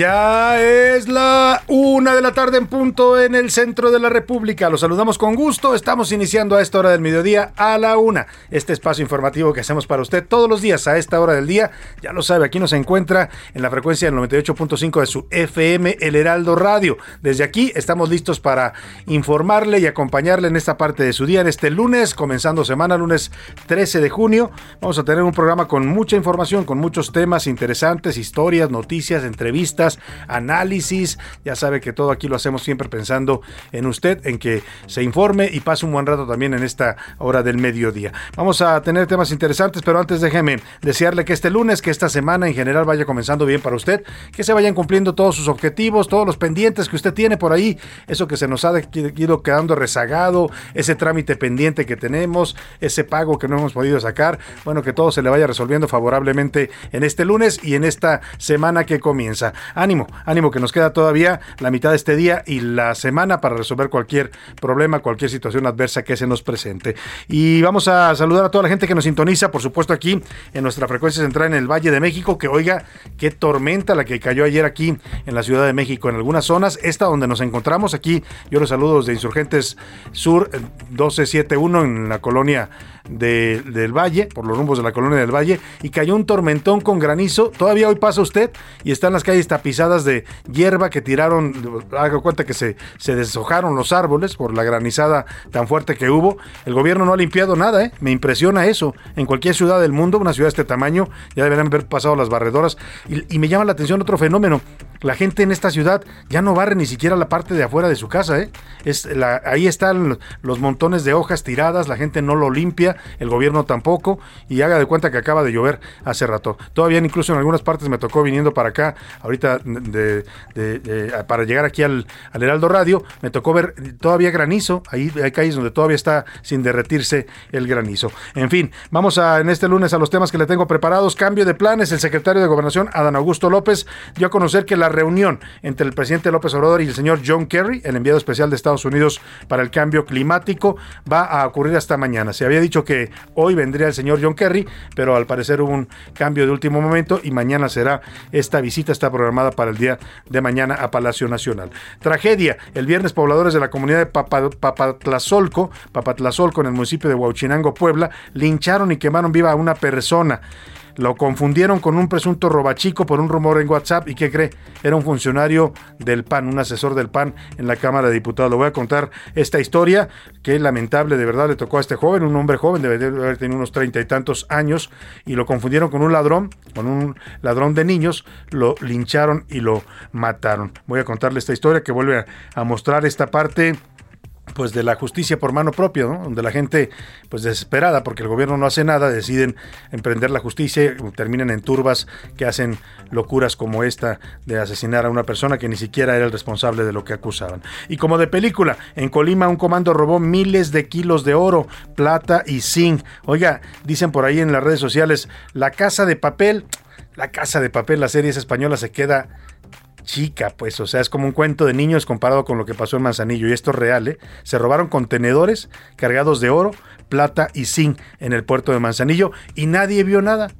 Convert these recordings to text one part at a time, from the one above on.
Ya tarde en punto en el centro de la República. Los saludamos con gusto. Estamos iniciando a esta hora del mediodía a la una. Este espacio informativo que hacemos para usted todos los días a esta hora del día. Ya lo sabe, aquí nos encuentra en la frecuencia del 98.5 de su FM El Heraldo Radio. Desde aquí estamos listos para informarle y acompañarle en esta parte de su día. En este lunes, comenzando semana, lunes 13 de junio, vamos a tener un programa con mucha información, con muchos temas interesantes, historias, noticias, entrevistas análisis. Ya sabe que todo aquí lo hacemos siempre pensando en usted, en que se informe y pase un buen rato también en esta hora del mediodía. Vamos a tener temas interesantes, pero antes déjeme desearle que este lunes, que esta semana en general vaya comenzando bien para usted, que se vayan cumpliendo todos sus objetivos, todos los pendientes que usted tiene por ahí, eso que se nos ha ido quedando rezagado, ese trámite pendiente que tenemos, ese pago que no hemos podido sacar, bueno, que todo se le vaya resolviendo favorablemente en este lunes y en esta semana que comienza ánimo, ánimo que nos queda todavía la mitad de este día y la semana para resolver cualquier problema, cualquier situación adversa que se nos presente. Y vamos a saludar a toda la gente que nos sintoniza, por supuesto aquí en nuestra frecuencia central en el Valle de México, que oiga, qué tormenta la que cayó ayer aquí en la Ciudad de México, en algunas zonas, esta donde nos encontramos aquí, yo los saludo de Insurgentes Sur 1271 en la colonia de, del Valle, por los rumbos de la colonia del Valle, y cayó un tormentón con granizo. Todavía hoy pasa usted y están las calles tapizadas de hierba que tiraron, haga cuenta que se, se deshojaron los árboles por la granizada tan fuerte que hubo. El gobierno no ha limpiado nada, ¿eh? me impresiona eso. En cualquier ciudad del mundo, una ciudad de este tamaño, ya deberían haber pasado las barredoras. Y, y me llama la atención otro fenómeno. La gente en esta ciudad ya no barre ni siquiera la parte de afuera de su casa, ¿eh? Es ahí están los montones de hojas tiradas, la gente no lo limpia, el gobierno tampoco, y haga de cuenta que acaba de llover hace rato. Todavía incluso en algunas partes me tocó viniendo para acá, ahorita para llegar aquí al, al, Heraldo Radio, me tocó ver todavía granizo, ahí hay calles donde todavía está sin derretirse el granizo. En fin, vamos a en este lunes a los temas que le tengo preparados. Cambio de planes, el secretario de Gobernación, Adán Augusto López, dio a conocer que la reunión entre el presidente López Obrador y el señor John Kerry, el enviado especial de Estados Unidos para el cambio climático, va a ocurrir hasta mañana. Se había dicho que hoy vendría el señor John Kerry, pero al parecer hubo un cambio de último momento y mañana será esta visita, está programada para el día de mañana a Palacio Nacional. Tragedia, el viernes pobladores de la comunidad de Papa, Papatlazolco, Papatlazolco en el municipio de Huauchinango, Puebla, lincharon y quemaron viva a una persona. Lo confundieron con un presunto robachico por un rumor en WhatsApp. ¿Y qué cree? Era un funcionario del PAN, un asesor del PAN en la Cámara de Diputados. Le voy a contar esta historia que lamentable de verdad le tocó a este joven, un hombre joven, debe haber tenido unos treinta y tantos años, y lo confundieron con un ladrón, con un ladrón de niños, lo lincharon y lo mataron. Voy a contarle esta historia que vuelve a, a mostrar esta parte pues de la justicia por mano propia, ¿no? donde la gente pues desesperada porque el gobierno no hace nada deciden emprender la justicia terminan en turbas que hacen locuras como esta de asesinar a una persona que ni siquiera era el responsable de lo que acusaban. Y como de película, en Colima un comando robó miles de kilos de oro, plata y zinc. Oiga, dicen por ahí en las redes sociales, la casa de papel, la casa de papel, la serie española se queda chica, pues, o sea, es como un cuento de niños comparado con lo que pasó en Manzanillo, y esto es real, ¿eh? Se robaron contenedores cargados de oro, plata y zinc en el puerto de Manzanillo y nadie vio nada.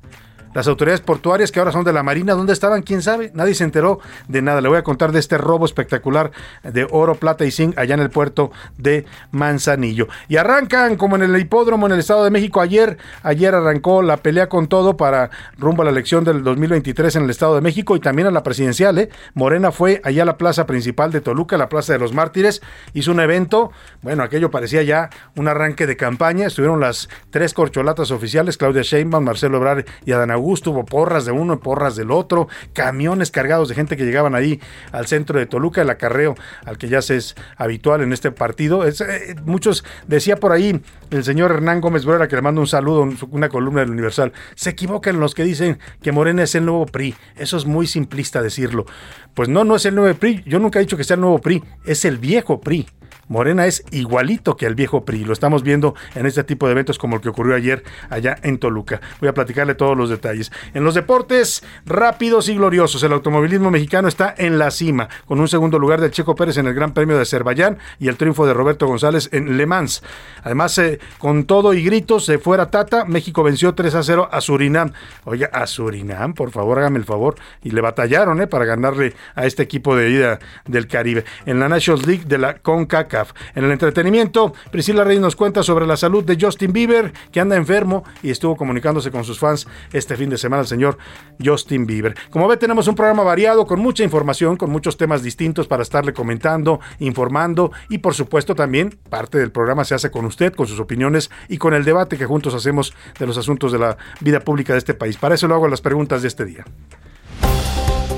Las autoridades portuarias, que ahora son de la Marina, ¿dónde estaban? ¿Quién sabe? Nadie se enteró de nada. Le voy a contar de este robo espectacular de oro, plata y zinc allá en el puerto de Manzanillo. Y arrancan como en el hipódromo en el Estado de México. Ayer, ayer arrancó la pelea con todo para rumbo a la elección del 2023 en el Estado de México y también a la presidencial. ¿eh? Morena fue allá a la plaza principal de Toluca, la Plaza de los Mártires. Hizo un evento. Bueno, aquello parecía ya un arranque de campaña. Estuvieron las tres corcholatas oficiales, Claudia Sheinbaum, Marcelo Obrar y Adán Augusto, hubo porras de uno y porras del otro, camiones cargados de gente que llegaban ahí al centro de Toluca, el acarreo al que ya se es habitual en este partido. Es, eh, muchos, decía por ahí el señor Hernán Gómez Bruera, que le mando un saludo, una columna del Universal, se equivocan los que dicen que Morena es el nuevo PRI. Eso es muy simplista decirlo. Pues no, no es el nuevo PRI. Yo nunca he dicho que sea el nuevo PRI, es el viejo PRI. Morena es igualito que el viejo PRI. Lo estamos viendo en este tipo de eventos como el que ocurrió ayer allá en Toluca. Voy a platicarle todos los detalles. En los deportes rápidos y gloriosos, el automovilismo mexicano está en la cima, con un segundo lugar del Checo Pérez en el Gran Premio de Azerbaiyán y el triunfo de Roberto González en Le Mans. Además, eh, con todo y gritos, se fuera Tata, México venció 3 a 0 a Surinam. Oiga, a Surinam, por favor, hágame el favor. Y le batallaron eh, para ganarle a este equipo de ida del Caribe. En la National League de la CONCACAF. En el entretenimiento, Priscila Reyes nos cuenta sobre la salud de Justin Bieber, que anda enfermo y estuvo comunicándose con sus fans este fin de semana, el señor Justin Bieber. Como ve, tenemos un programa variado con mucha información, con muchos temas distintos para estarle comentando, informando y por supuesto también parte del programa se hace con usted, con sus opiniones y con el debate que juntos hacemos de los asuntos de la vida pública de este país. Para eso lo hago las preguntas de este día.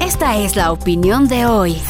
Esta es la opinión de hoy.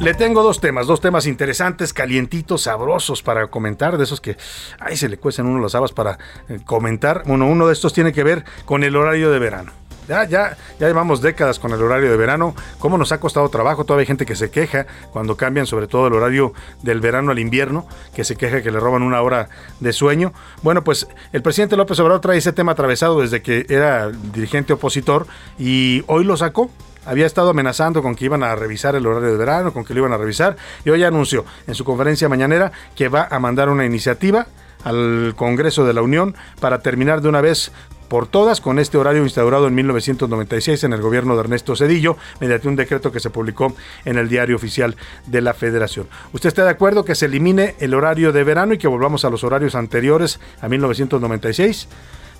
Le tengo dos temas, dos temas interesantes, calientitos, sabrosos para comentar, de esos que ahí se le cuecen uno las habas para eh, comentar. Bueno, uno de estos tiene que ver con el horario de verano. Ya, ya, ya llevamos décadas con el horario de verano. ¿Cómo nos ha costado trabajo? Todavía hay gente que se queja cuando cambian, sobre todo el horario del verano al invierno, que se queja que le roban una hora de sueño. Bueno, pues el presidente López Obrador trae ese tema atravesado desde que era dirigente opositor y hoy lo sacó había estado amenazando con que iban a revisar el horario de verano, con que lo iban a revisar, y hoy anunció en su conferencia mañanera que va a mandar una iniciativa al Congreso de la Unión para terminar de una vez por todas con este horario instaurado en 1996 en el gobierno de Ernesto Cedillo mediante un decreto que se publicó en el diario oficial de la Federación. ¿Usted está de acuerdo que se elimine el horario de verano y que volvamos a los horarios anteriores a 1996?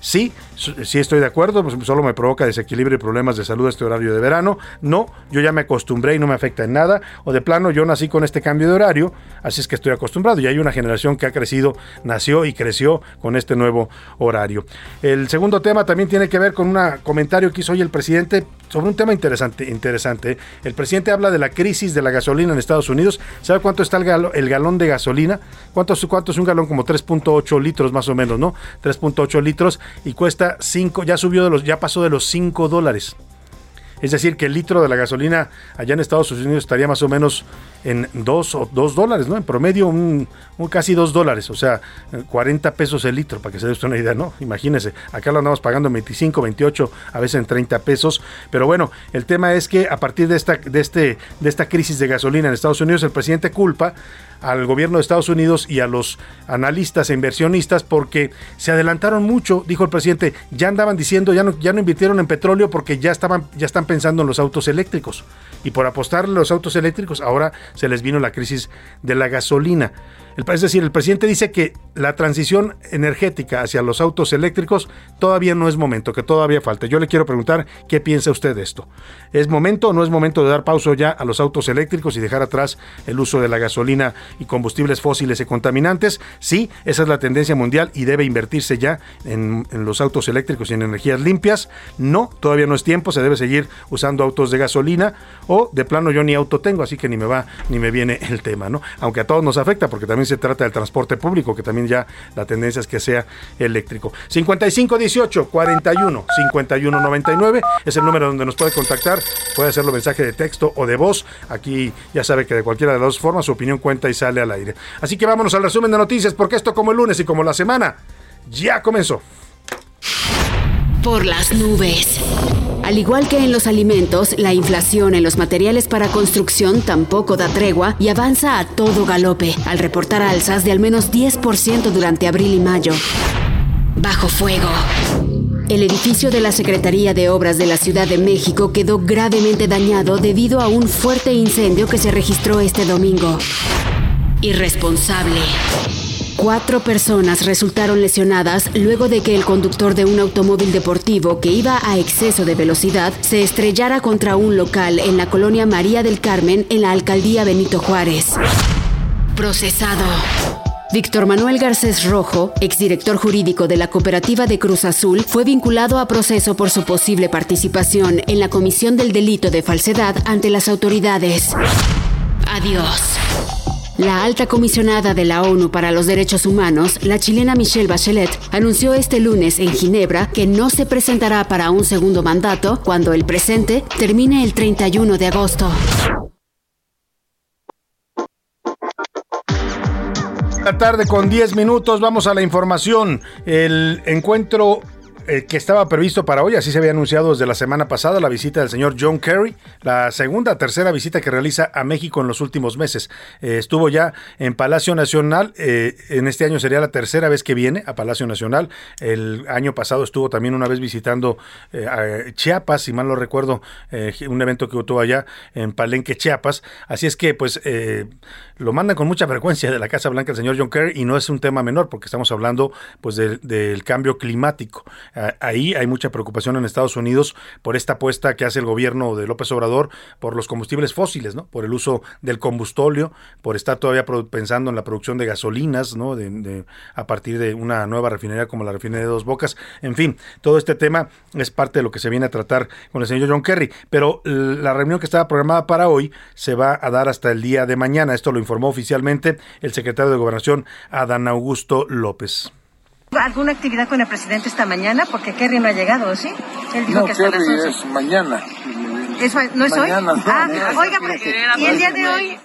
Sí, sí estoy de acuerdo, pues solo me provoca desequilibrio y problemas de salud este horario de verano. No, yo ya me acostumbré y no me afecta en nada. O de plano, yo nací con este cambio de horario, así es que estoy acostumbrado. Y hay una generación que ha crecido, nació y creció con este nuevo horario. El segundo tema también tiene que ver con un comentario que hizo hoy el presidente sobre un tema interesante. interesante. El presidente habla de la crisis de la gasolina en Estados Unidos. ¿Sabe cuánto está el, galón de gasolina? ¿Cuánto, ¿Cuánto es un galón? Como 3.8 litros más o menos, ¿no? 3.8 litros y cuesta 5, ya subió de los, ya pasó de los 5 dólares. Es decir, que el litro de la gasolina allá en Estados Unidos estaría más o menos en 2 o 2 dólares, ¿no? En promedio, un, casi 2 dólares, o sea, 40 pesos el litro, para que se dé usted una idea, ¿no? Imagínese, acá lo andamos pagando en 25, 28, a veces en 30 pesos. Pero bueno, el tema es que a partir de esta, de este, de esta crisis de gasolina en Estados Unidos, el presidente culpa al gobierno de Estados Unidos y a los analistas e inversionistas porque se adelantaron mucho, dijo el presidente, ya andaban diciendo, ya no, ya no invirtieron en petróleo porque ya estaban, ya están pensando en los autos eléctricos. Y por apostarle a los autos eléctricos, ahora se les vino la crisis de la gasolina. Es decir, el presidente dice que la transición energética hacia los autos eléctricos todavía no es momento, que todavía falta. Yo le quiero preguntar qué piensa usted de esto. ¿Es momento o no es momento de dar pausa ya a los autos eléctricos y dejar atrás el uso de la gasolina y combustibles fósiles y contaminantes? Sí, esa es la tendencia mundial y debe invertirse ya en, en los autos eléctricos y en energías limpias. No, todavía no es tiempo, se debe seguir usando autos de gasolina o de plano yo ni auto tengo, así que ni me va ni me viene el tema, ¿no? Aunque a todos nos afecta porque también se trata del transporte público, que también ya la tendencia es que sea eléctrico. 5518 41 51 99 es el número donde nos puede contactar, puede hacerlo mensaje de texto o de voz. Aquí ya sabe que de cualquiera de las dos formas su opinión cuenta y sale al aire. Así que vámonos al resumen de noticias, porque esto como el lunes y como la semana ya comenzó. Por las nubes. Al igual que en los alimentos, la inflación en los materiales para construcción tampoco da tregua y avanza a todo galope, al reportar alzas de al menos 10% durante abril y mayo. Bajo fuego. El edificio de la Secretaría de Obras de la Ciudad de México quedó gravemente dañado debido a un fuerte incendio que se registró este domingo. Irresponsable. Cuatro personas resultaron lesionadas luego de que el conductor de un automóvil deportivo que iba a exceso de velocidad se estrellara contra un local en la colonia María del Carmen en la alcaldía Benito Juárez. Procesado. Víctor Manuel Garcés Rojo, exdirector jurídico de la cooperativa de Cruz Azul, fue vinculado a proceso por su posible participación en la comisión del delito de falsedad ante las autoridades. Adiós. La alta comisionada de la ONU para los Derechos Humanos, la chilena Michelle Bachelet, anunció este lunes en Ginebra que no se presentará para un segundo mandato cuando el presente termine el 31 de agosto. La tarde con 10 minutos, vamos a la información. El encuentro eh, que estaba previsto para hoy, así se había anunciado desde la semana pasada, la visita del señor John Kerry, la segunda, tercera visita que realiza a México en los últimos meses. Eh, estuvo ya en Palacio Nacional, eh, en este año sería la tercera vez que viene a Palacio Nacional. El año pasado estuvo también una vez visitando Chiapas, si mal no recuerdo, un evento que tuvo allá en Palenque, Chiapas. Así es que, pues, lo mandan con mucha frecuencia de la Casa Blanca el señor John Kerry y no es un tema menor porque estamos hablando, pues, del cambio climático. Ahí hay mucha preocupación en Estados Unidos por esta apuesta que hace el gobierno de López Obrador por los combustibles fósiles, ¿no? Por el uso del combustóleo, por estar todavía pensando en la producción de gasolinas, ¿no? De, a partir de una nueva refinería como la refinería de Dos Bocas. En fin, todo este tema es parte de lo que se viene a tratar con el señor John Kerry. Pero la reunión que estaba programada para hoy se va a dar hasta el día de mañana. Esto lo informó oficialmente el secretario de Gobernación, Adán Augusto López. ¿Alguna actividad con el presidente esta mañana? Porque Kerry no ha llegado, ¿sí? Él dijo no, que Kerry es mañana. ¿Eso no es mañana, hoy? ah, oiga, ¿y el día de hoy?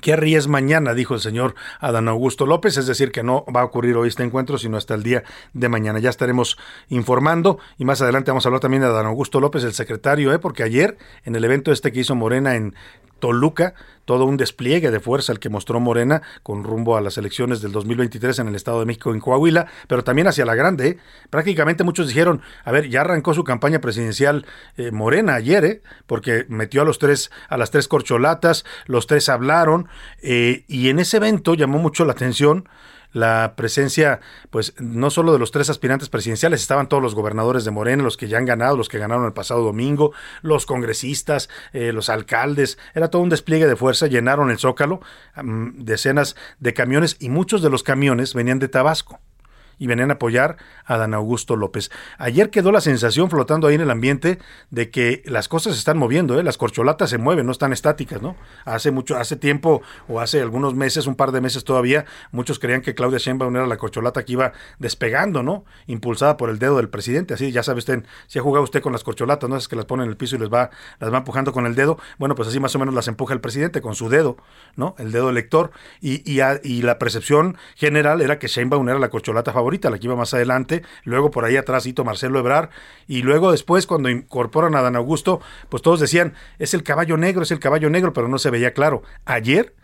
Kerry es mañana, dijo el señor Adán Augusto López, es decir, que no va a ocurrir hoy este encuentro, sino hasta el día de mañana. Ya estaremos informando y más adelante vamos a hablar también de Adán Augusto López, el secretario, ¿eh? porque ayer en el evento este que hizo Morena en Toluca, todo un despliegue de fuerza el que mostró Morena con rumbo a las elecciones del 2023 en el Estado de México en Coahuila, pero también hacia la grande. ¿eh? Prácticamente muchos dijeron, a ver, ya arrancó su campaña presidencial eh, Morena ayer, ¿eh? porque metió a los tres, a las tres corcholatas, los tres hablaron, y en ese evento llamó mucho la atención la presencia, pues no solo de los tres aspirantes presidenciales, estaban todos los gobernadores de Morena, los que ya han ganado, los que ganaron el pasado domingo, los congresistas, eh, los alcaldes, era todo un despliegue de fuerza, llenaron el zócalo, decenas de camiones y muchos de los camiones venían de Tabasco y venían a apoyar a Dan Augusto López. Ayer quedó la sensación flotando ahí en el ambiente de que las cosas se están moviendo, ¿eh? las corcholatas se mueven, no están estáticas, ¿no? Hace mucho, hace tiempo o hace algunos meses, un par de meses todavía, muchos creían que Claudia Sheinbaum era la corcholata que iba despegando, ¿no? Impulsada por el dedo del presidente, así ya sabe usted, si ha jugado usted con las corcholatas, ¿no? Es que las pone en el piso y les va, las va empujando con el dedo, bueno, pues así más o menos las empuja el presidente con su dedo, ¿no? El dedo elector y, y, la percepción general era que Sheinbaum era la corcholata favorita la que iba más adelante, luego por ahí atrás Marcelo Ebrar, y luego después cuando incorporan a Dan Augusto, pues todos decían, es el caballo negro, es el caballo negro, pero no se veía claro. Ayer,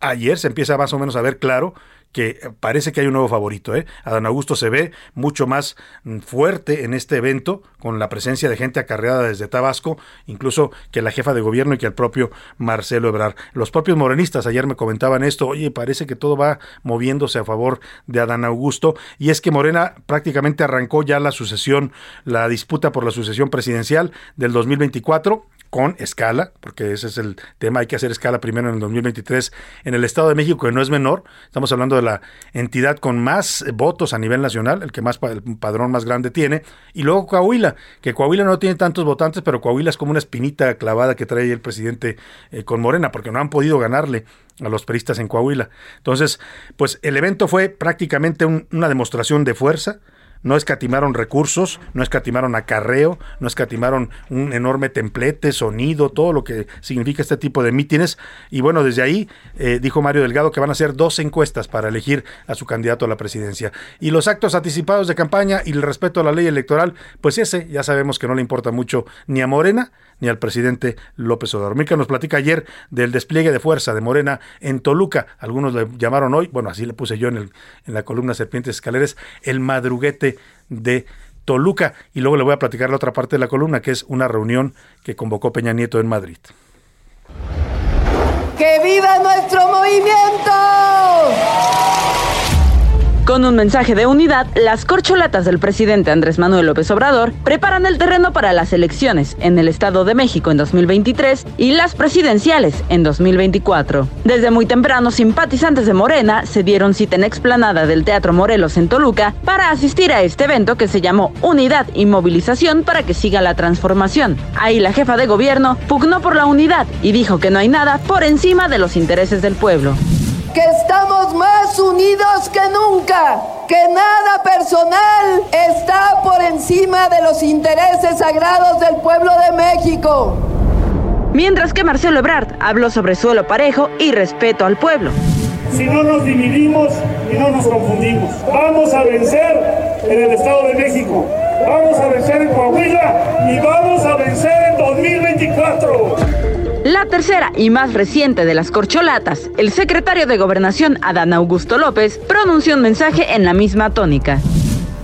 ayer se empieza más o menos a ver claro que parece que hay un nuevo favorito. ¿eh? Adán Augusto se ve mucho más mm, fuerte en este evento, con la presencia de gente acarreada desde Tabasco, incluso que la jefa de gobierno y que el propio Marcelo Ebrard. Los propios morenistas ayer me comentaban esto, oye, parece que todo va moviéndose a favor de Adán Augusto, y es que Morena prácticamente arrancó ya la sucesión, la disputa por la sucesión presidencial del 2024 con escala, porque ese es el tema, hay que hacer escala primero en el 2023 en el Estado de México, que no es menor, estamos hablando de la entidad con más votos a nivel nacional, el que más el padrón más grande tiene, y luego Coahuila, que Coahuila no tiene tantos votantes, pero Coahuila es como una espinita clavada que trae el presidente eh, con Morena, porque no han podido ganarle a los peristas en Coahuila. Entonces, pues el evento fue prácticamente una demostración de fuerza, no escatimaron recursos, no escatimaron acarreo, no escatimaron un enorme templete, sonido, todo lo que significa este tipo de mítines. Y bueno, desde ahí eh, dijo Mario Delgado que van a hacer dos encuestas para elegir a su candidato a la presidencia. Y los actos anticipados de campaña y el respeto a la ley electoral, pues ese ya sabemos que no le importa mucho ni a Morena ni al presidente López Obrador. Mica nos platica ayer del despliegue de fuerza de Morena en Toluca. Algunos le llamaron hoy, bueno, así le puse yo en, el, en la columna Serpientes Escaleras, el madruguete de Toluca. Y luego le voy a platicar la otra parte de la columna, que es una reunión que convocó Peña Nieto en Madrid. ¡Que viva nuestro movimiento! Con un mensaje de unidad, las corcholatas del presidente Andrés Manuel López Obrador preparan el terreno para las elecciones en el Estado de México en 2023 y las presidenciales en 2024. Desde muy temprano, simpatizantes de Morena se dieron cita en explanada del Teatro Morelos en Toluca para asistir a este evento que se llamó Unidad y Movilización para que siga la transformación. Ahí la jefa de gobierno pugnó por la unidad y dijo que no hay nada por encima de los intereses del pueblo que estamos más unidos que nunca, que nada personal está por encima de los intereses sagrados del pueblo de México. Mientras que Marcelo Ebrard habló sobre suelo parejo y respeto al pueblo. Si no nos dividimos y no nos confundimos, vamos a vencer en el Estado de México, vamos a vencer en Coahuila y vamos a vencer en 2024. La tercera y más reciente de las corcholatas, el secretario de Gobernación Adán Augusto López pronunció un mensaje en la misma tónica.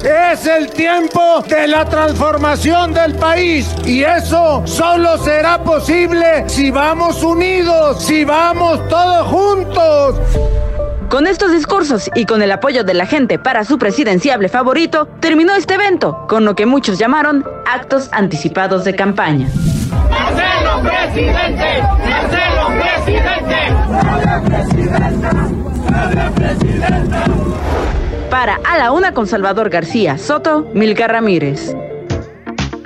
Es el tiempo de la transformación del país y eso solo será posible si vamos unidos, si vamos todos juntos. Con estos discursos y con el apoyo de la gente para su presidenciable favorito, terminó este evento, con lo que muchos llamaron actos anticipados de campaña. Marcelo presidente, Marcelo presidente. Para A la Una con Salvador García Soto, Milka Ramírez.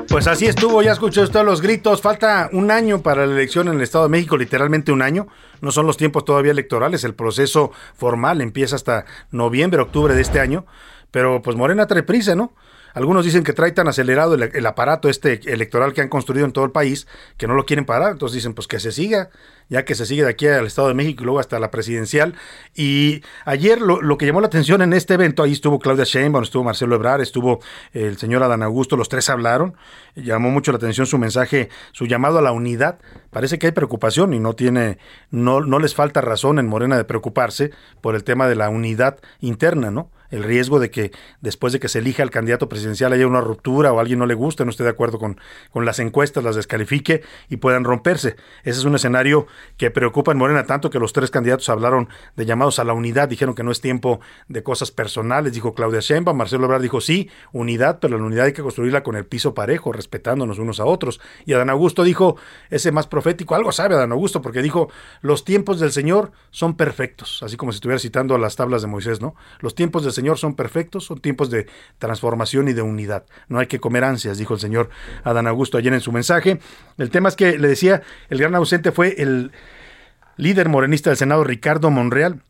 Pues así estuvo, ya escuchó usted los gritos. Falta un año para la elección en el Estado de México, literalmente un año. No son los tiempos todavía electorales, el proceso formal empieza hasta noviembre, octubre de este año. Pero pues Morena trae prisa, ¿no? Algunos dicen que trae tan acelerado el, aparato este electoral que han construido en todo el país que no lo quieren parar. Entonces dicen, pues que se siga, ya que se sigue de aquí al Estado de México y luego hasta la presidencial. Y ayer lo, que llamó la atención en este evento, ahí estuvo Claudia Sheinbaum, estuvo Marcelo Ebrard, estuvo el señor Adán Augusto, los tres hablaron. Llamó mucho la atención su mensaje, su llamado a la unidad. Parece que hay preocupación y no tiene, no, no les falta razón en Morena de preocuparse por el tema de la unidad interna, ¿no? El riesgo de que después de que se elija el candidato presidencial haya una ruptura o alguien no le guste, no esté de acuerdo con, con las encuestas, las descalifique y puedan romperse. Ese es un escenario que preocupa en Morena tanto que los tres candidatos hablaron de llamados a la unidad, dijeron que no es tiempo de cosas personales, dijo Claudia Sheinbaum, Marcelo Ebrard dijo sí, unidad, pero la unidad hay que construirla con el piso parejo, respetándonos unos a otros. Y Adán Augusto dijo, ese más profético, algo sabe Adán Augusto, porque dijo, los tiempos del Señor son perfectos, así como si estuviera citando las tablas de Moisés, ¿no? Los tiempos del Señor son perfectos, son tiempos de transformación y de unidad. No hay que comer ansias, dijo el Señor Adán Augusto ayer en su mensaje. El tema es que le decía, el gran ausente fue el líder morenista del Senado, Ricardo Monreal.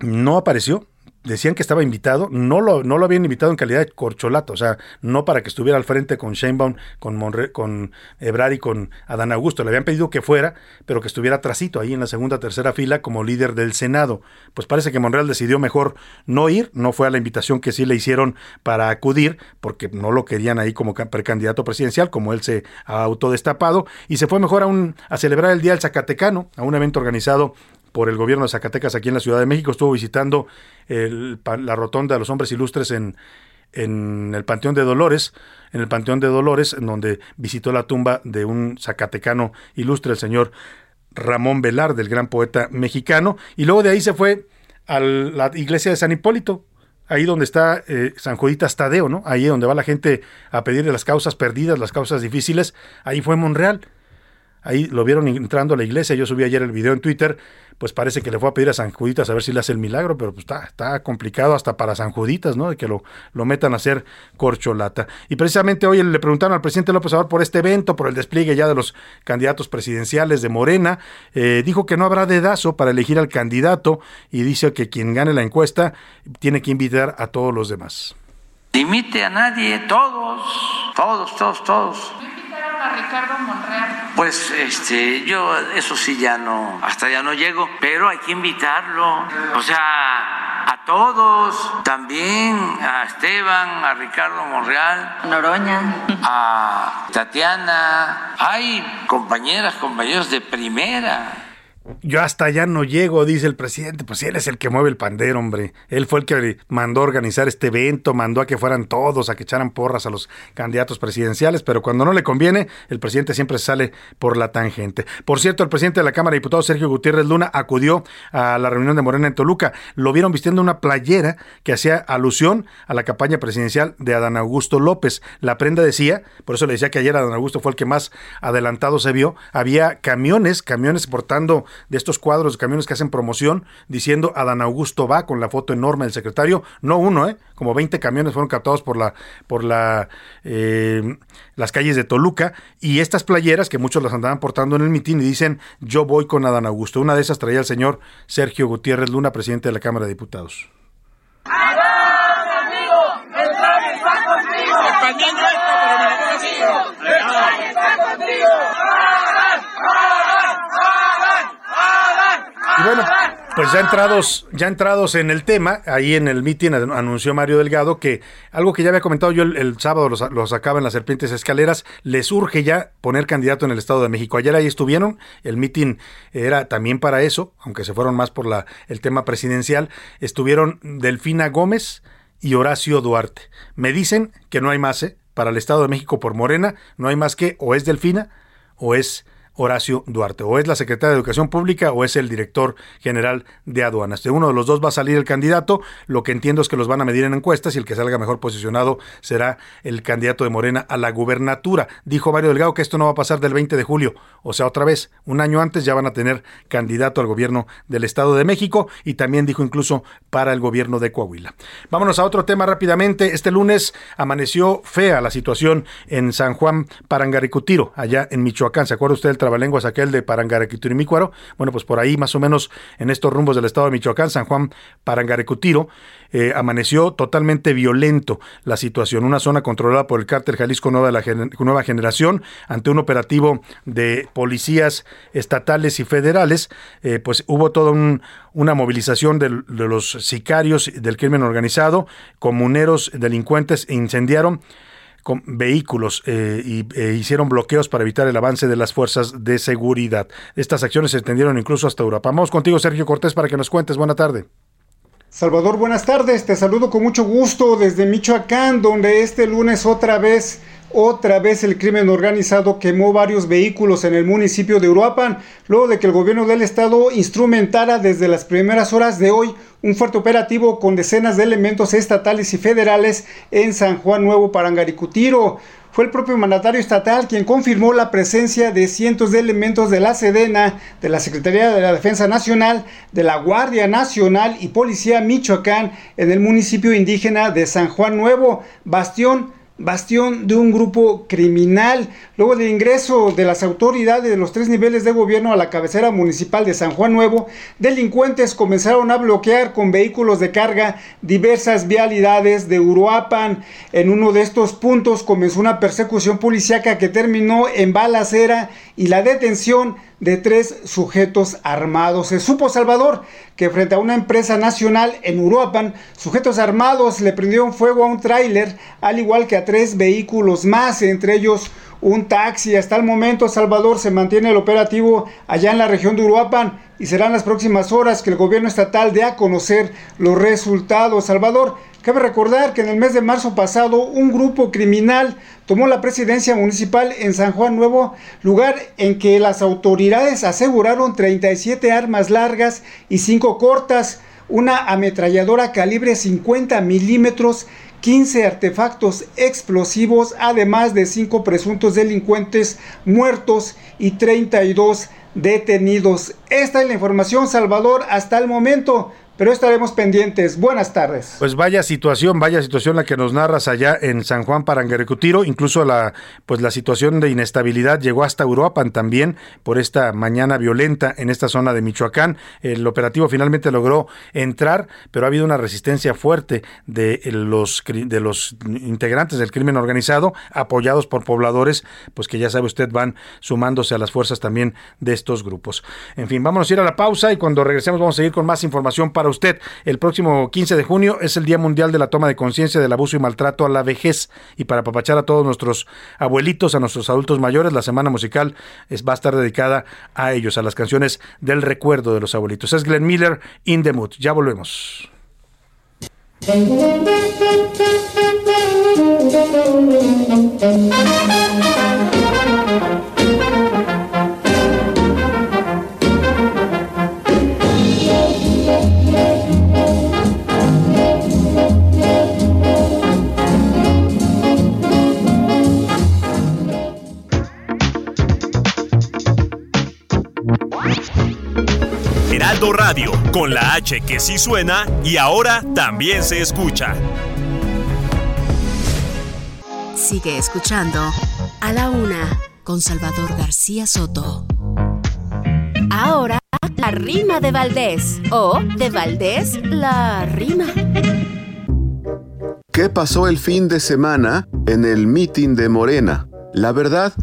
No apareció, decían que estaba invitado, no lo, no lo habían invitado en calidad de corcholato, o sea, no para que estuviera al frente con Sheinbaum, con, Monre, con Ebrard y con Adán Augusto, le habían pedido que fuera, pero que estuviera trasito ahí en la segunda, tercera fila como líder del Senado. Pues parece que Monreal decidió mejor no ir, no fue a la invitación que sí le hicieron para acudir, porque no lo querían ahí como precandidato presidencial, como él se ha autodestapado, y se fue mejor a, un, a celebrar el Día del Zacatecano, a un evento organizado por el gobierno de Zacatecas aquí en la Ciudad de México. Estuvo visitando la rotonda de los hombres ilustres en, el Panteón de Dolores, en el Panteón de Dolores, en donde visitó la tumba de un zacatecano ilustre, el señor Ramón Velar, del gran poeta mexicano, y luego de ahí se fue a la iglesia de San Hipólito, ahí donde está eh, San Juditas Tadeo, ¿no? Ahí donde va la gente a pedirle las causas perdidas, las causas difíciles, ahí fue Monreal. Ahí lo vieron entrando a la iglesia. Yo subí ayer el video en Twitter. Pues parece que le fue a pedir a San Juditas a ver si le hace el milagro, pero pues está, complicado hasta para San Juditas, ¿no? De que lo, lo metan a hacer corcholata. Y precisamente hoy le preguntaron al presidente López Obrador por este evento, por el despliegue ya de los candidatos presidenciales de Morena. Eh, dijo que no habrá dedazo para elegir al candidato y dice que quien gane la encuesta tiene que invitar a todos los demás. Limite a nadie, todos, todos, todos, todos a Ricardo Monreal? Pues este, yo eso sí ya no, hasta ya no llego, pero hay que invitarlo. O sea, a todos, también a Esteban, a Ricardo Monreal, Noroña, a Tatiana. Hay compañeras, compañeros de primera yo hasta allá no llego, dice el presidente. Pues él es el que mueve el pandero, hombre. Él fue el que mandó organizar este evento, mandó a que fueran todos, a que echaran porras a los candidatos presidenciales, pero cuando no le conviene, el presidente siempre sale por la tangente. Por cierto, el presidente de la Cámara de Diputados, Sergio Gutiérrez Luna, acudió a la reunión de Morena en Toluca. Lo vieron vistiendo una playera que hacía alusión a la campaña presidencial de Adán Augusto López. La prenda decía, por eso le decía que ayer Adán Augusto fue el que más adelantado se vio, había camiones, camiones portando de estos cuadros de camiones que hacen promoción diciendo Adán Augusto va con la foto enorme del secretario, no uno, ¿eh? como 20 camiones fueron captados por la por la eh, las calles de Toluca y estas playeras que muchos las andaban portando en el mitin y dicen yo voy con Adán Augusto. Una de esas traía el señor Sergio Gutiérrez Luna, presidente de la Cámara de Diputados. Bueno, pues ya entrados, ya entrados en el tema, ahí en el mitin anunció Mario Delgado que algo que ya había comentado yo el, sábado, lo, sacaba en las serpientes escaleras, les urge ya poner candidato en el Estado de México. Ayer ahí estuvieron, el mitin era también para eso, aunque se fueron más por la, el tema presidencial, estuvieron Delfina Gómez y Horacio Duarte. Me dicen que no hay más, ¿eh? Para el Estado de México por Morena, no hay más que o es Delfina o es Horacio Duarte. O es la secretaria de Educación Pública o es el director general de aduanas. De uno de los dos va a salir el candidato. Lo que entiendo es que los van a medir en encuestas y el que salga mejor posicionado será el candidato de Morena a la gubernatura. Dijo Mario Delgado que esto no va a pasar del 20 de julio. O sea, otra vez, un año antes ya van a tener candidato al gobierno del Estado de México y también dijo incluso para el gobierno de Coahuila. Vámonos a otro tema rápidamente. Este lunes amaneció fea la situación en San Juan Parangaricutiro, allá en Michoacán. ¿Se acuerda usted del trabalenguas aquel de Parangarequiturimícuaro. Bueno, pues por ahí más o menos en estos rumbos del estado de Michoacán, San Juan Parangarecutiro, eh, amaneció totalmente violento la situación. Una zona controlada por el cártel Jalisco Nueva Generación, ante un operativo de policías estatales y federales, eh, pues hubo toda una movilización de, de los sicarios del crimen organizado, comuneros, delincuentes, e incendiaron con vehículos eh, y e hicieron bloqueos para evitar el avance de las fuerzas de seguridad. Estas acciones se extendieron incluso hasta Europa. Vamos contigo, Sergio Cortés, para que nos cuentes. Buena tarde. Salvador, buenas tardes. Te saludo con mucho gusto desde Michoacán, donde este lunes otra vez otra vez el crimen organizado quemó varios vehículos en el municipio de Uruapan, luego de que el gobierno del estado instrumentara desde las primeras horas de hoy un fuerte operativo con decenas de elementos estatales y federales en San Juan Nuevo Parangaricutiro. Fue el propio mandatario estatal quien confirmó la presencia de cientos de elementos de la Sedena, de la Secretaría de la Defensa Nacional, de la Guardia Nacional y Policía Michoacán en el municipio indígena de San Juan Nuevo, bastión bastión de un grupo criminal. Luego del ingreso de las autoridades de los tres niveles de gobierno a la cabecera municipal de San Juan Nuevo, delincuentes comenzaron a bloquear con vehículos de carga diversas vialidades de Uruapan. En uno de estos puntos comenzó una persecución policíaca que terminó en balacera y la detención de tres sujetos armados. Se supo, Salvador, que frente a una empresa nacional en Uruapan, sujetos armados le prendieron fuego a un tráiler, al igual que a tres vehículos más, entre ellos un taxi. Hasta el momento, Salvador se mantiene el operativo allá en la región de Uruapan y serán las próximas horas que el gobierno estatal dé a conocer los resultados. Salvador, cabe recordar que en el mes de marzo pasado un grupo criminal tomó la presidencia municipal en San Juan Nuevo, lugar en que las autoridades aseguraron 37 armas largas y 5 cortas, una ametralladora calibre 50 milímetros 15 artefactos explosivos, además de 5 presuntos delincuentes muertos y 32 detenidos. Esta es la información, Salvador, hasta el momento pero estaremos pendientes. Buenas tardes. Pues vaya situación, vaya situación la que nos narras allá en San Juan Parangaricutiro, incluso la pues la situación de inestabilidad llegó hasta Uruapan también por esta mañana violenta en esta zona de Michoacán. El operativo finalmente logró entrar, pero ha habido una resistencia fuerte de los de los integrantes del crimen organizado, apoyados por pobladores, pues que ya sabe usted van sumándose a las fuerzas también de estos grupos. En fin, vamos a ir a la pausa y cuando regresemos vamos a seguir con más información para usted. El próximo 15 de junio es el Día Mundial de la Toma de Conciencia del Abuso y Maltrato a la Vejez. Y para apapachar a todos nuestros abuelitos, a nuestros adultos mayores, la semana musical es, va a estar dedicada a ellos, a las canciones del recuerdo de los abuelitos. Es Glenn Miller, In the Mood. Ya volvemos. Heraldo Radio, con la H que sí suena y ahora también se escucha. Sigue escuchando A la Una con Salvador García Soto. Ahora, la rima de Valdés o de Valdés la rima. ¿Qué pasó el fin de semana en el meeting de Morena? La verdad,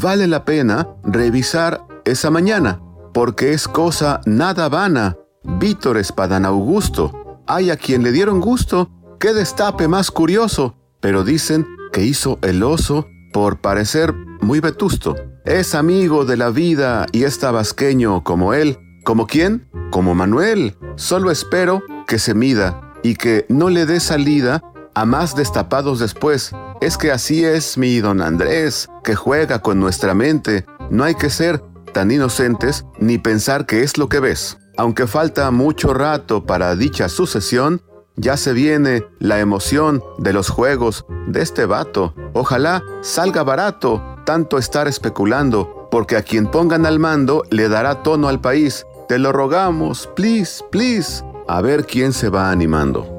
vale la pena revisar esa mañana porque es cosa nada vana. Víctor Espadán Augusto. Hay a quien le dieron gusto, qué destape más curioso, pero dicen que hizo el oso por parecer muy vetusto. Es amigo de la vida y es tabasqueño como él. ¿Como quién? Como Manuel. Solo espero que se mida y que no le dé salida a más destapados después. Es que así es mi don Andrés, que juega con nuestra mente. No hay que ser tan inocentes ni pensar que es lo que ves. Aunque falta mucho rato para dicha sucesión, ya se viene la emoción de los juegos de este vato. Ojalá salga barato tanto estar especulando, porque a quien pongan al mando le dará tono al país. Te lo rogamos, please, please. A ver quién se va animando.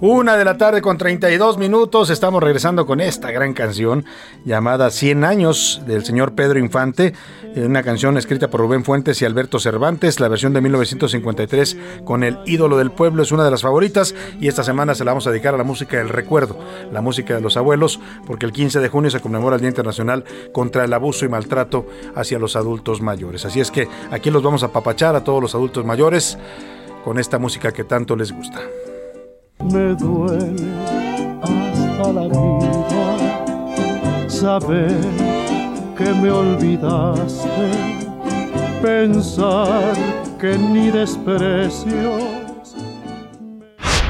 una de la tarde con 32 minutos. Estamos regresando con esta gran canción llamada 100 años del señor Pedro Infante. Eh, una canción escrita por Rubén Fuentes y Alberto Cervantes. La versión de 1953 con el ídolo del pueblo es una de las favoritas. Y esta semana se la vamos a dedicar a la música del recuerdo, la música de los abuelos, porque el 15 de junio se conmemora el Día Internacional contra el abuso y maltrato hacia los adultos mayores. Así es que aquí los vamos a papachar a todos los adultos mayores con esta música que tanto les gusta me duele toda la vida saber que me olvidaste, pensar que ni desprecios.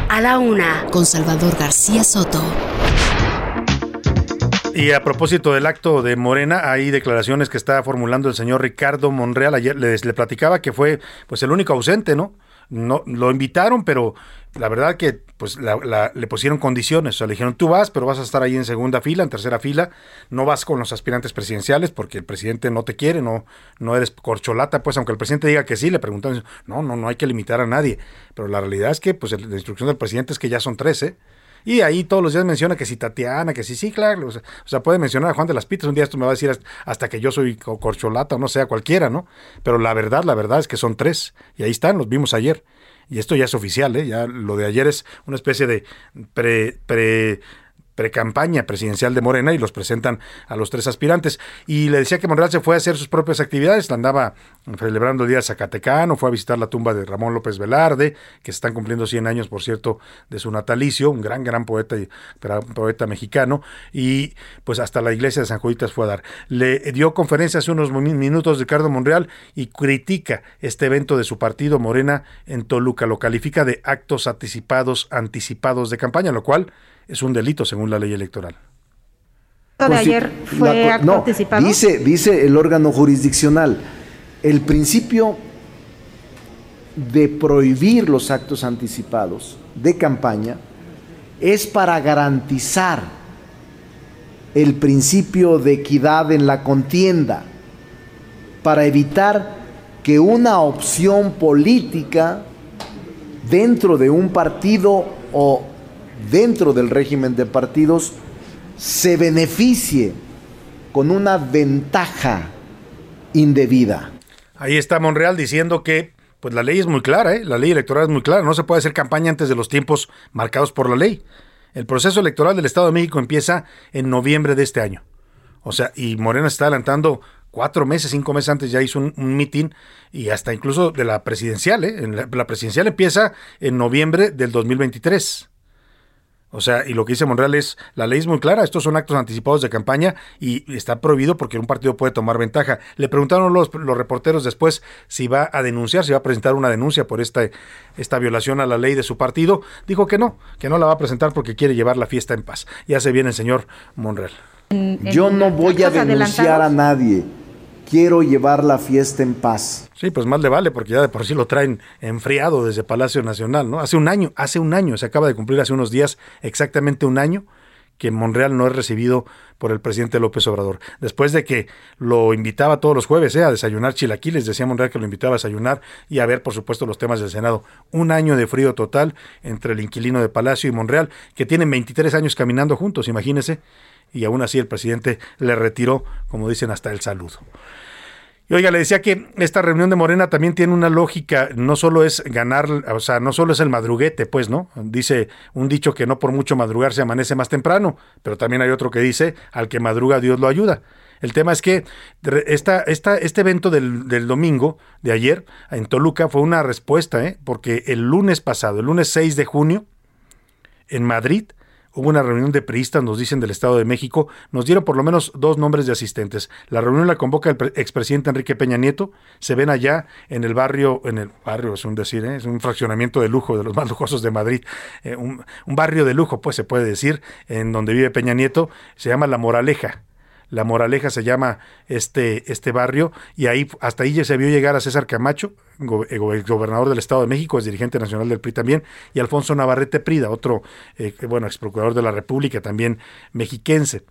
A la una, con Salvador García Soto. Y a propósito del acto de Morena, hay declaraciones que está formulando el señor Ricardo Monreal. Ayer les le platicaba que fue pues el único ausente, ¿no? No lo invitaron, pero la verdad que pues le pusieron condiciones. O sea, le dijeron, tú vas, pero vas a estar ahí en segunda fila, en tercera fila. No vas con los aspirantes presidenciales porque el presidente no te quiere, no, no eres corcholata. Pues aunque el presidente diga que sí, le preguntan, no, no, no hay que limitar a nadie. Pero la realidad es que pues la instrucción del presidente es que ya son 13. Y ahí todos los días menciona que si Tatiana, que si sí, claro. O sea, puede mencionar a Juan de las Pitas. Un día esto me va a decir hasta que yo soy corcholata o no sea cualquiera, ¿no? Pero la verdad, la verdad es que son tres. Y ahí están, los vimos ayer. Y esto ya es oficial, ¿eh? Ya lo de ayer es una especie de pre, pre precampaña presidencial de Morena y los presentan a los tres aspirantes. Y le decía que Monreal se fue a hacer sus propias actividades, andaba celebrando el Día Zacatecano, fue a visitar la tumba de Ramón López Velarde, que están cumpliendo 100 años, por cierto, de su natalicio, un gran, gran poeta y poeta mexicano, y pues hasta la iglesia de San Juditas fue a dar. Le dio conferencia hace unos minutos Ricardo Monreal y critica este evento de su partido Morena en Toluca, lo califica de actos anticipados, anticipados de campaña, lo cual es un delito según la ley electoral. de pues ayer fue acto anticipado? Dice, dice el órgano jurisdiccional, el principio de prohibir los actos anticipados de campaña es para garantizar el principio de equidad en la contienda, para evitar que una opción política dentro de un partido o dentro del régimen de partidos se beneficie con una ventaja indebida. Ahí está Monreal diciendo que pues la ley es muy clara, ¿eh? la ley electoral es muy clara, no se puede hacer campaña antes de los tiempos marcados por la ley. El proceso electoral del Estado de México empieza en noviembre de este año. O sea, y Morena está adelantando cuatro meses, cinco meses antes ya hizo un, mitin y hasta incluso de la presidencial, ¿eh? la presidencial empieza en noviembre del 2023. O sea, y lo que dice Monreal es, la ley es muy clara, estos son actos anticipados de campaña y está prohibido porque un partido puede tomar ventaja. Le preguntaron los, los reporteros después si va a denunciar, si va a presentar una denuncia por esta, esta violación a la ley de su partido. Dijo que no, que no la va a presentar porque quiere llevar la fiesta en paz. Ya se viene el señor Monreal. Yo no voy a denunciar a nadie quiero llevar la fiesta en paz. Sí, pues más le vale, porque ya de por sí lo traen enfriado desde Palacio Nacional, ¿no? Hace un año, hace un año, se acaba de cumplir hace unos días, exactamente un año, que Monreal no es recibido por el presidente López Obrador. Después de que lo invitaba todos los jueves ¿eh? a desayunar chilaquiles, decía Monreal que lo invitaba a desayunar y a ver, por supuesto, los temas del Senado. Un año de frío total entre el inquilino de Palacio y Monreal, que tienen 23 años caminando juntos, imagínese y aún así el presidente le retiró, como dicen, hasta el saludo. Y oiga, le decía que esta reunión de Morena también tiene una lógica, no solo es ganar, o sea, no solo es el madruguete, pues, ¿no? Dice un dicho que no por mucho madrugar se amanece más temprano, pero también hay otro que dice, al que madruga Dios lo ayuda. El tema es que esta, esta, este evento del, del, domingo, de ayer, en Toluca, fue una respuesta, ¿eh? porque el lunes pasado, el lunes 6 de junio, en Madrid, Hubo una reunión de priistas, nos dicen del Estado de México. Nos dieron por lo menos dos nombres de asistentes. La reunión la convoca el expresidente Enrique Peña Nieto. Se ven allá en el barrio, en el barrio es un decir, ¿eh? es un fraccionamiento de lujo, de los más lujosos de Madrid. Eh, un, un barrio de lujo, pues se puede decir, en donde vive Peña Nieto. Se llama La Moraleja. La Moraleja se llama este, este barrio, y ahí hasta ahí ya se vio llegar a César Camacho, eh, gobernador del Estado de México, es dirigente nacional del PRI también, y Alfonso Navarrete Prida, otro, eh, bueno, ex procurador de la República, también mexiquense.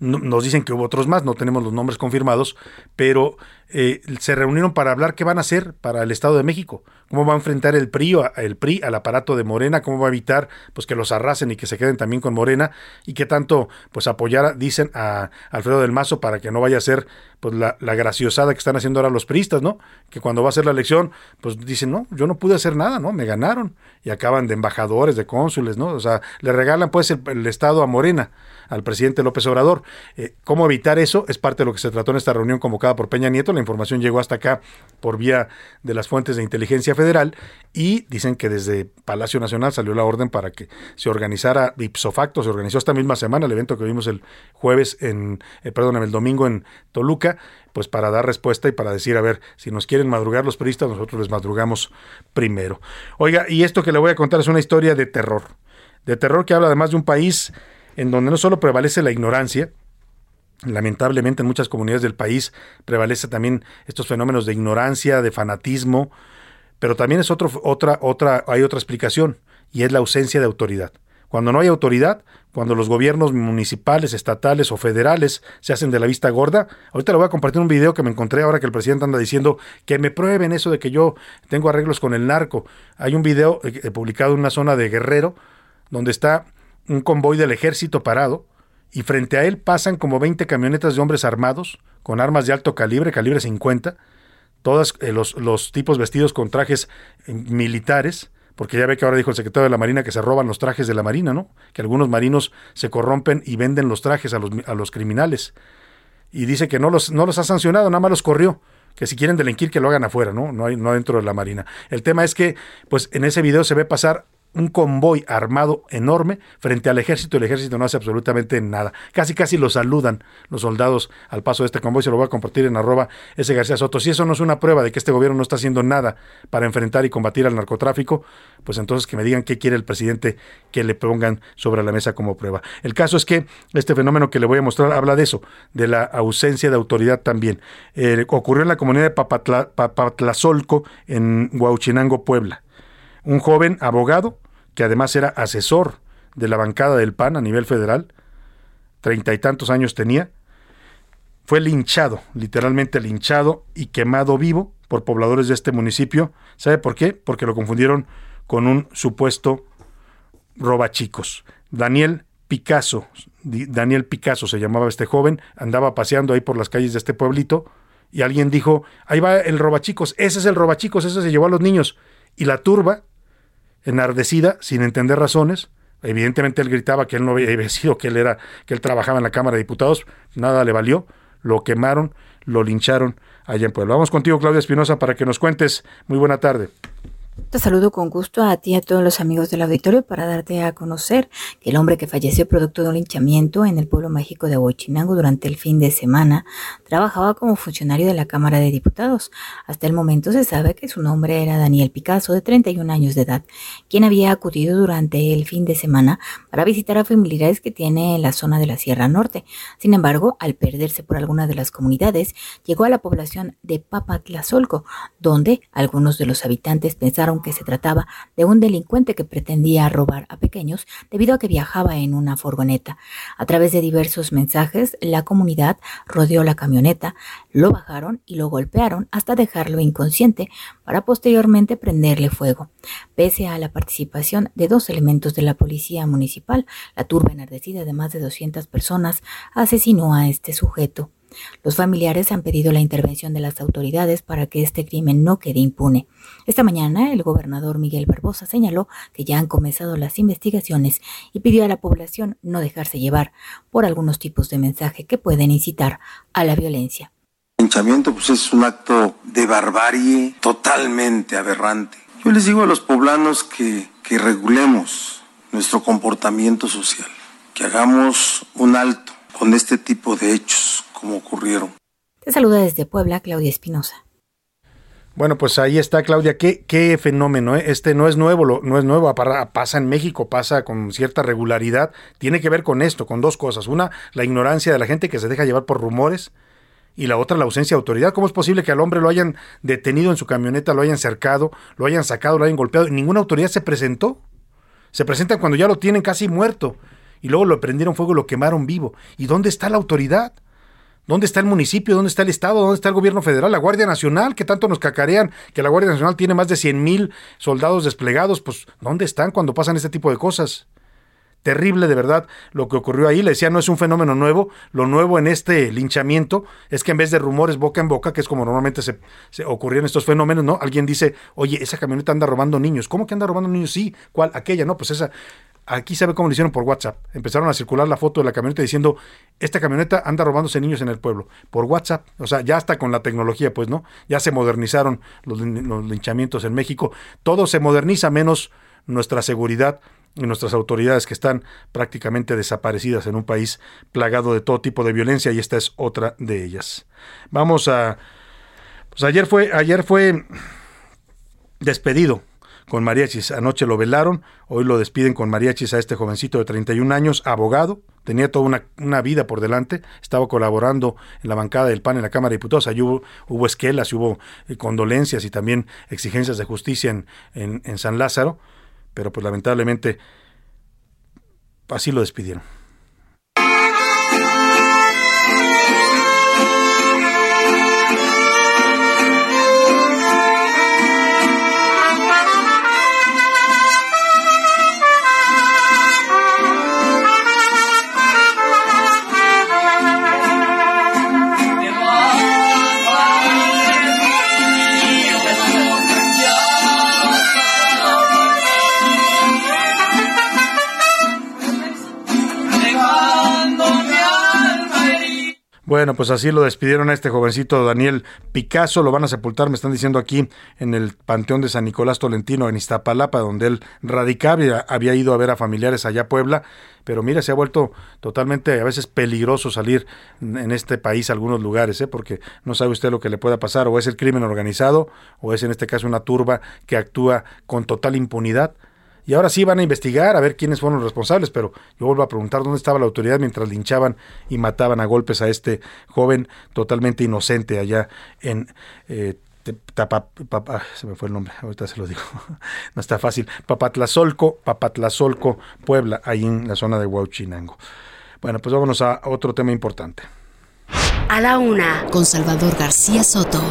Nos dicen que hubo otros más, no tenemos los nombres confirmados, pero eh, se reunieron para hablar qué van a hacer para el Estado de México, cómo va a enfrentar el PRI, el PRI al aparato de Morena, cómo va a evitar pues que los arrasen y que se queden también con Morena y qué tanto pues apoyar, dicen a Alfredo del Mazo para que no vaya a ser pues la, graciosada que están haciendo ahora los priistas, ¿no? Que cuando va a ser la elección, pues dicen, no, yo no pude hacer nada, ¿no? Me ganaron y acaban de embajadores, de cónsules, ¿no? O sea, le regalan pues el Estado a Morena al presidente López Obrador. Eh, ¿Cómo evitar eso? Es parte de lo que se trató en esta reunión convocada por Peña Nieto. La información llegó hasta acá por vía de las fuentes de inteligencia federal y dicen que desde Palacio Nacional salió la orden para que se organizara ipso facto, se organizó esta misma semana el evento que vimos el jueves en, eh, perdón, el domingo en Toluca, pues para dar respuesta y para decir, a ver, si nos quieren madrugar los periodistas, nosotros les madrugamos primero. Oiga, y esto que le voy a contar es una historia de terror, de terror que habla además de un país en donde no solo prevalece la ignorancia, lamentablemente en muchas comunidades del país prevalece también estos fenómenos de ignorancia, de fanatismo, pero también es otro, otra, otra, hay otra explicación, y es la ausencia de autoridad. Cuando no hay autoridad, cuando los gobiernos municipales, estatales o federales se hacen de la vista gorda, ahorita le voy a compartir un video que me encontré ahora que el presidente anda diciendo que me prueben eso de que yo tengo arreglos con el narco. Hay un video eh, publicado en una zona de Guerrero donde está un convoy del ejército parado y frente a él pasan como 20 camionetas de hombres armados con armas de alto calibre, calibre 50, todos eh, los, los, tipos vestidos con trajes eh, militares, porque ya ve que ahora dijo el secretario de la Marina que se roban los trajes de la Marina, ¿no? Que algunos marinos se corrompen y venden los trajes a los, a los criminales. Y dice que no los, no los ha sancionado, nada más los corrió que si quieren delinquir que lo hagan afuera, ¿no? No, hay, no dentro de la Marina. El tema es que, pues en ese video se ve pasar un convoy armado enorme frente al ejército. El ejército no hace absolutamente nada. Casi, casi lo saludan los soldados al paso de este convoy. Se lo voy a compartir en arroba ese García Soto. Si eso no es una prueba de que este gobierno no está haciendo nada para enfrentar y combatir al narcotráfico, pues entonces que me digan qué quiere el presidente que le pongan sobre la mesa como prueba. El caso es que este fenómeno que le voy a mostrar habla de eso, de la ausencia de autoridad también. Eh, ocurrió en la comunidad de Papatlazolco, en Huauchinango, Puebla. Un joven abogado que además era asesor de la bancada del PAN a nivel federal, treinta y tantos años tenía, fue linchado, literalmente linchado y quemado vivo por pobladores de este municipio. ¿Sabe por qué? Porque lo confundieron con un supuesto robachicos. Daniel Picasso, Daniel Picasso se llamaba este joven, andaba paseando ahí por las calles de este pueblito y alguien dijo, ahí va el robachicos, ese es el robachicos, ese se llevó a los niños. Y la turba enardecida, sin entender razones. Evidentemente él gritaba que él no había sido, que él era, que él trabajaba en la Cámara de Diputados, nada le valió, lo quemaron, lo lincharon allá en Puebla. Vamos contigo, Claudia Espinosa, para que nos cuentes. Muy buena tarde. Te saludo con gusto a ti y a todos los amigos del auditorio para darte a conocer que el hombre que falleció producto de un linchamiento en el pueblo mágico de Huachinango durante el fin de semana trabajaba como funcionario de la Cámara de Diputados. Hasta el momento se sabe que su nombre era Daniel Picasso, de 31 años de edad, quien había acudido durante el fin de semana para visitar a familiares que tiene en la zona de la Sierra Norte. Sin embargo, al perderse por alguna de las comunidades, llegó a la población de Papatlazolco, donde algunos de los habitantes pensaron que se trataba de un delincuente que pretendía robar a pequeños debido a que viajaba en una furgoneta. A través de diversos mensajes, la comunidad rodeó la camioneta, lo bajaron y lo golpearon hasta dejarlo inconsciente para posteriormente prenderle fuego. Pese a la participación de dos elementos de la policía municipal, la turba enardecida de más de 200 personas asesinó a este sujeto. Los familiares han pedido la intervención de las autoridades para que este crimen no quede impune. Esta mañana, el gobernador Miguel Barbosa señaló que ya han comenzado las investigaciones y pidió a la población no dejarse llevar por algunos tipos de mensaje que pueden incitar a la violencia. El hinchamiento pues, es un acto de barbarie totalmente aberrante. Yo les digo a los poblanos que regulemos nuestro comportamiento social, que hagamos un alto con este tipo de hechos como ocurrieron. Te saluda desde Puebla, Claudia Espinosa. Bueno, pues ahí está Claudia, qué, qué fenómeno, ¿eh? este no es nuevo, lo, no es nuevo, pasa en México, pasa con cierta regularidad, tiene que ver con esto, con dos cosas, una, la ignorancia de la gente que se deja llevar por rumores, y la otra, la ausencia de autoridad. ¿Cómo es posible que al hombre lo hayan detenido en su camioneta, lo hayan cercado, lo hayan sacado, lo hayan golpeado y ninguna autoridad se presentó? Se presentan cuando ya lo tienen casi muerto y luego lo prendieron fuego y lo quemaron vivo. ¿Y dónde está la autoridad? ¿Dónde está el municipio? ¿Dónde está el Estado? ¿Dónde está el gobierno federal? La Guardia Nacional, que tanto nos cacarean, que la Guardia Nacional tiene más de 100 mil soldados desplegados. Pues, ¿dónde están cuando pasan este tipo de cosas? Terrible de verdad lo que ocurrió ahí. Le decía, no es un fenómeno nuevo. Lo nuevo en este linchamiento es que en vez de rumores boca en boca, que es como normalmente se, se ocurrían estos fenómenos, ¿no? Alguien dice, oye, esa camioneta anda robando niños. ¿Cómo que anda robando niños? Sí, ¿cuál? Aquella, ¿no? Pues esa Aquí sabe cómo lo hicieron por WhatsApp. Empezaron a circular la foto de la camioneta diciendo, esta camioneta anda robándose niños en el pueblo. Por WhatsApp. O sea, ya está con la tecnología, pues, ¿no? Ya se modernizaron los, los linchamientos en México. Todo se moderniza menos nuestra seguridad y nuestras autoridades que están prácticamente desaparecidas en un país plagado de todo tipo de violencia y esta es otra de ellas. Vamos a pues ayer fue ayer fue despedido con mariachis. Anoche lo velaron, hoy lo despiden con mariachis a este jovencito de 31 años, abogado, tenía toda una, vida por delante, estaba colaborando en la bancada del PAN en la Cámara de Diputados, allí hubo, hubo esquelas, hubo eh, condolencias y también exigencias de justicia en, en, en San Lázaro, pero pues lamentablemente así lo despidieron. Bueno, pues así lo despidieron a este jovencito Daniel Picasso, lo van a sepultar, me están diciendo aquí, en el Panteón de San Nicolás Tolentino, en Iztapalapa, donde él radicaba, había ido a ver a familiares allá a Puebla, pero mira, se ha vuelto totalmente a veces peligroso salir en este país a algunos lugares, ¿eh? porque no sabe usted lo que le pueda pasar, o es el crimen organizado, o es en este caso una turba que actúa con total impunidad y ahora sí van a investigar a ver quiénes fueron los responsables, pero yo vuelvo a preguntar dónde estaba la autoridad mientras linchaban y mataban a golpes a este joven totalmente inocente allá en eh, se me fue el nombre, ahorita se lo digo, no está fácil, Papatlazolco, Papatlazolco, Puebla, ahí en la zona de Huachinango. Bueno, pues vámonos a otro tema importante. A la una, con Salvador García Soto.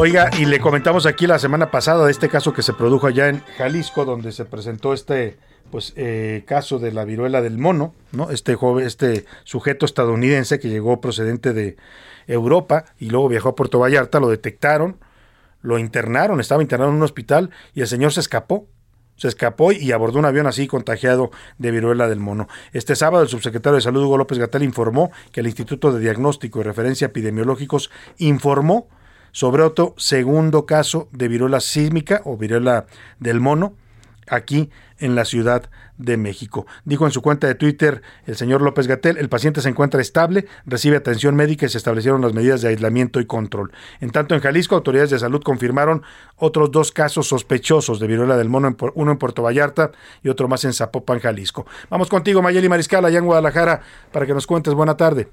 Oiga, y le comentamos aquí la semana pasada de este caso que se produjo allá en Jalisco, donde se presentó este pues eh, caso de la viruela del mono, ¿no? Este joven, este sujeto estadounidense que llegó procedente de Europa y luego viajó a Puerto Vallarta, lo detectaron, lo internaron, estaba internado en un hospital y el señor se escapó. Se escapó y abordó un avión así contagiado de viruela del mono. Este sábado el subsecretario de Salud Hugo López Gatel informó que el Instituto de Diagnóstico y Referencia Epidemiológicos informó sobre otro segundo caso de viruela sísmica o viruela del mono aquí en la Ciudad de México. Dijo en su cuenta de Twitter el señor López Gatel, el paciente se encuentra estable, recibe atención médica y se establecieron las medidas de aislamiento y control. En tanto, en Jalisco, autoridades de salud confirmaron otros dos casos sospechosos de viruela del mono, uno en Puerto Vallarta y otro más en Zapopan, Jalisco. Vamos contigo, Mayeli Mariscal, allá en Guadalajara, para que nos cuentes. Buena tarde.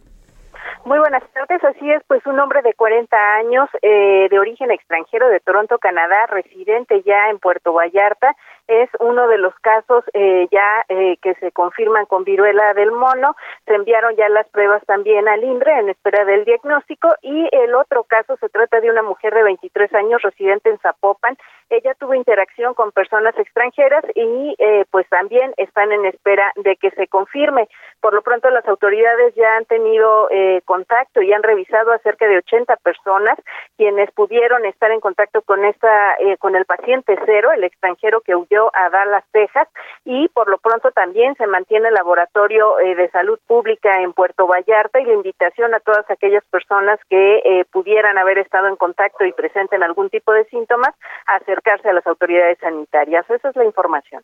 Muy buenas tardes, así es, pues un hombre de 40 años eh, de origen extranjero de Toronto, Canadá, residente ya en Puerto Vallarta, es uno de los casos eh, ya eh, que se confirman con viruela del mono. Se enviaron ya las pruebas también al INDRE en espera del diagnóstico y el otro caso se trata de una mujer de 23 años residente en Zapopan. Ella tuvo interacción con personas extranjeras y eh, pues también están en espera de que se confirme. Por lo pronto las autoridades ya han tenido contacto y han revisado a cerca de 80 personas quienes pudieron estar en contacto con esta con el paciente cero, el extranjero que huyó a Dallas, Texas, y por lo pronto también se mantiene el laboratorio eh, de salud pública en Puerto Vallarta y la invitación a todas aquellas personas que eh, pudieran haber estado en contacto y presenten algún tipo de síntomas a acercarse a las autoridades sanitarias. Esa es la información.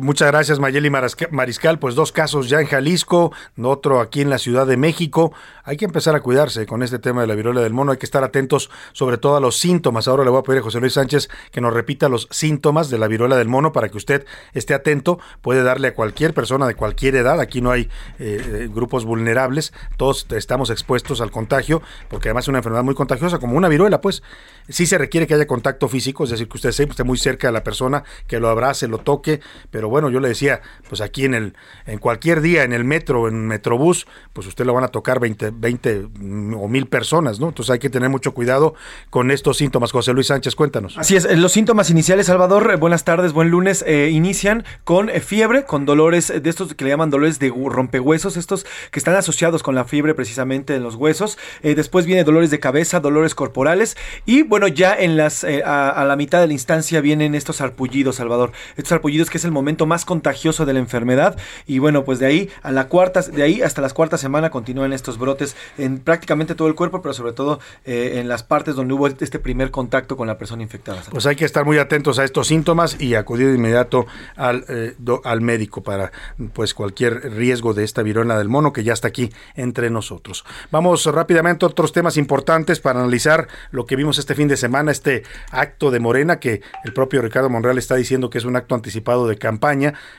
Muchas gracias, Mayeli Mariscal. Pues dos casos ya en Jalisco, otro aquí en la Ciudad de México. Hay que empezar a cuidarse con este tema de la viruela del mono. Hay que estar atentos sobre todo a los síntomas. Ahora le voy a pedir a José Luis Sánchez que nos repita los síntomas de la viruela del mono para que usted esté atento. Puede darle a cualquier persona de cualquier edad. Aquí no hay eh, eh, grupos vulnerables. Todos estamos expuestos al contagio porque además es una enfermedad muy contagiosa como una viruela. Pues sí se requiere que haya contacto físico, es decir, que usted esté muy cerca de la persona, que lo abrace, lo toque, pero bueno, yo le decía, pues aquí en el en cualquier día en el metro, en Metrobús, pues usted lo van a tocar 20, 20 o mil personas, ¿no? Entonces hay que tener mucho cuidado con estos síntomas. José Luis Sánchez, cuéntanos. Así es, eh, los síntomas iniciales, Salvador, eh, buenas tardes, buen lunes, eh, inician con fiebre, con dolores de estos que le llaman dolores de rompehuesos, estos que están asociados con la fiebre precisamente en los huesos. después viene dolores de cabeza, dolores corporales y bueno, ya en las a, la mitad de la instancia vienen estos arpullidos, Salvador. Estos arpullidos que es el momento más contagioso de la enfermedad y bueno, pues de ahí a la cuarta, de ahí hasta las cuarta semana continúan estos brotes en prácticamente todo el cuerpo, pero sobre todo en las partes donde hubo este primer contacto con la persona infectada. Pues hay que estar muy atentos a estos síntomas y acudir de inmediato al, eh, al médico para pues cualquier riesgo de esta viruela del mono que ya está aquí entre nosotros. Vamos rápidamente a otros temas importantes para analizar lo que vimos este fin de semana, este acto de Morena que el propio Ricardo Monreal está diciendo que es un acto anticipado de campaña,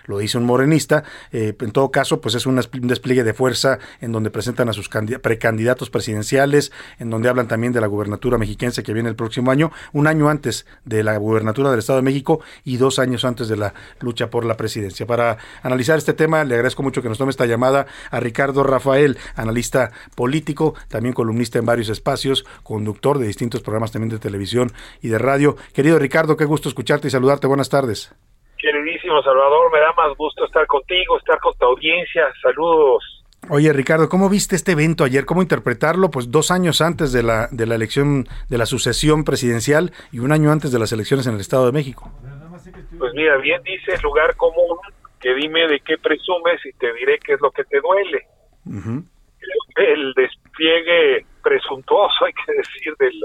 lo dice un morenista, eh, en todo caso pues es un despliegue de fuerza en donde presentan a sus precandidatos presidenciales, en donde hablan también de la gubernatura mexiquense que viene el próximo año, un año antes de la gubernatura del Estado de México y dos años antes de la lucha por la presidencia. Para analizar este tema, le agradezco mucho que nos tome esta llamada a Ricardo Rafael, analista político, también columnista en varios espacios, conductor de distintos programas también de televisión y de radio. Querido Ricardo, qué gusto escucharte y saludarte. Buenas tardes. Queridísimo Salvador, me da más gusto estar contigo, estar con tu audiencia. Saludos. Oye, Ricardo, ¿cómo viste este evento ayer? ¿Cómo interpretarlo? Pues dos años antes de la, de la elección, de la sucesión presidencial y un año antes de las elecciones en el Estado de México. Pues mira, bien dice el lugar común, que dime de qué presumes y te diré qué es lo que te duele. el, despliegue presuntuoso, hay que decir, del,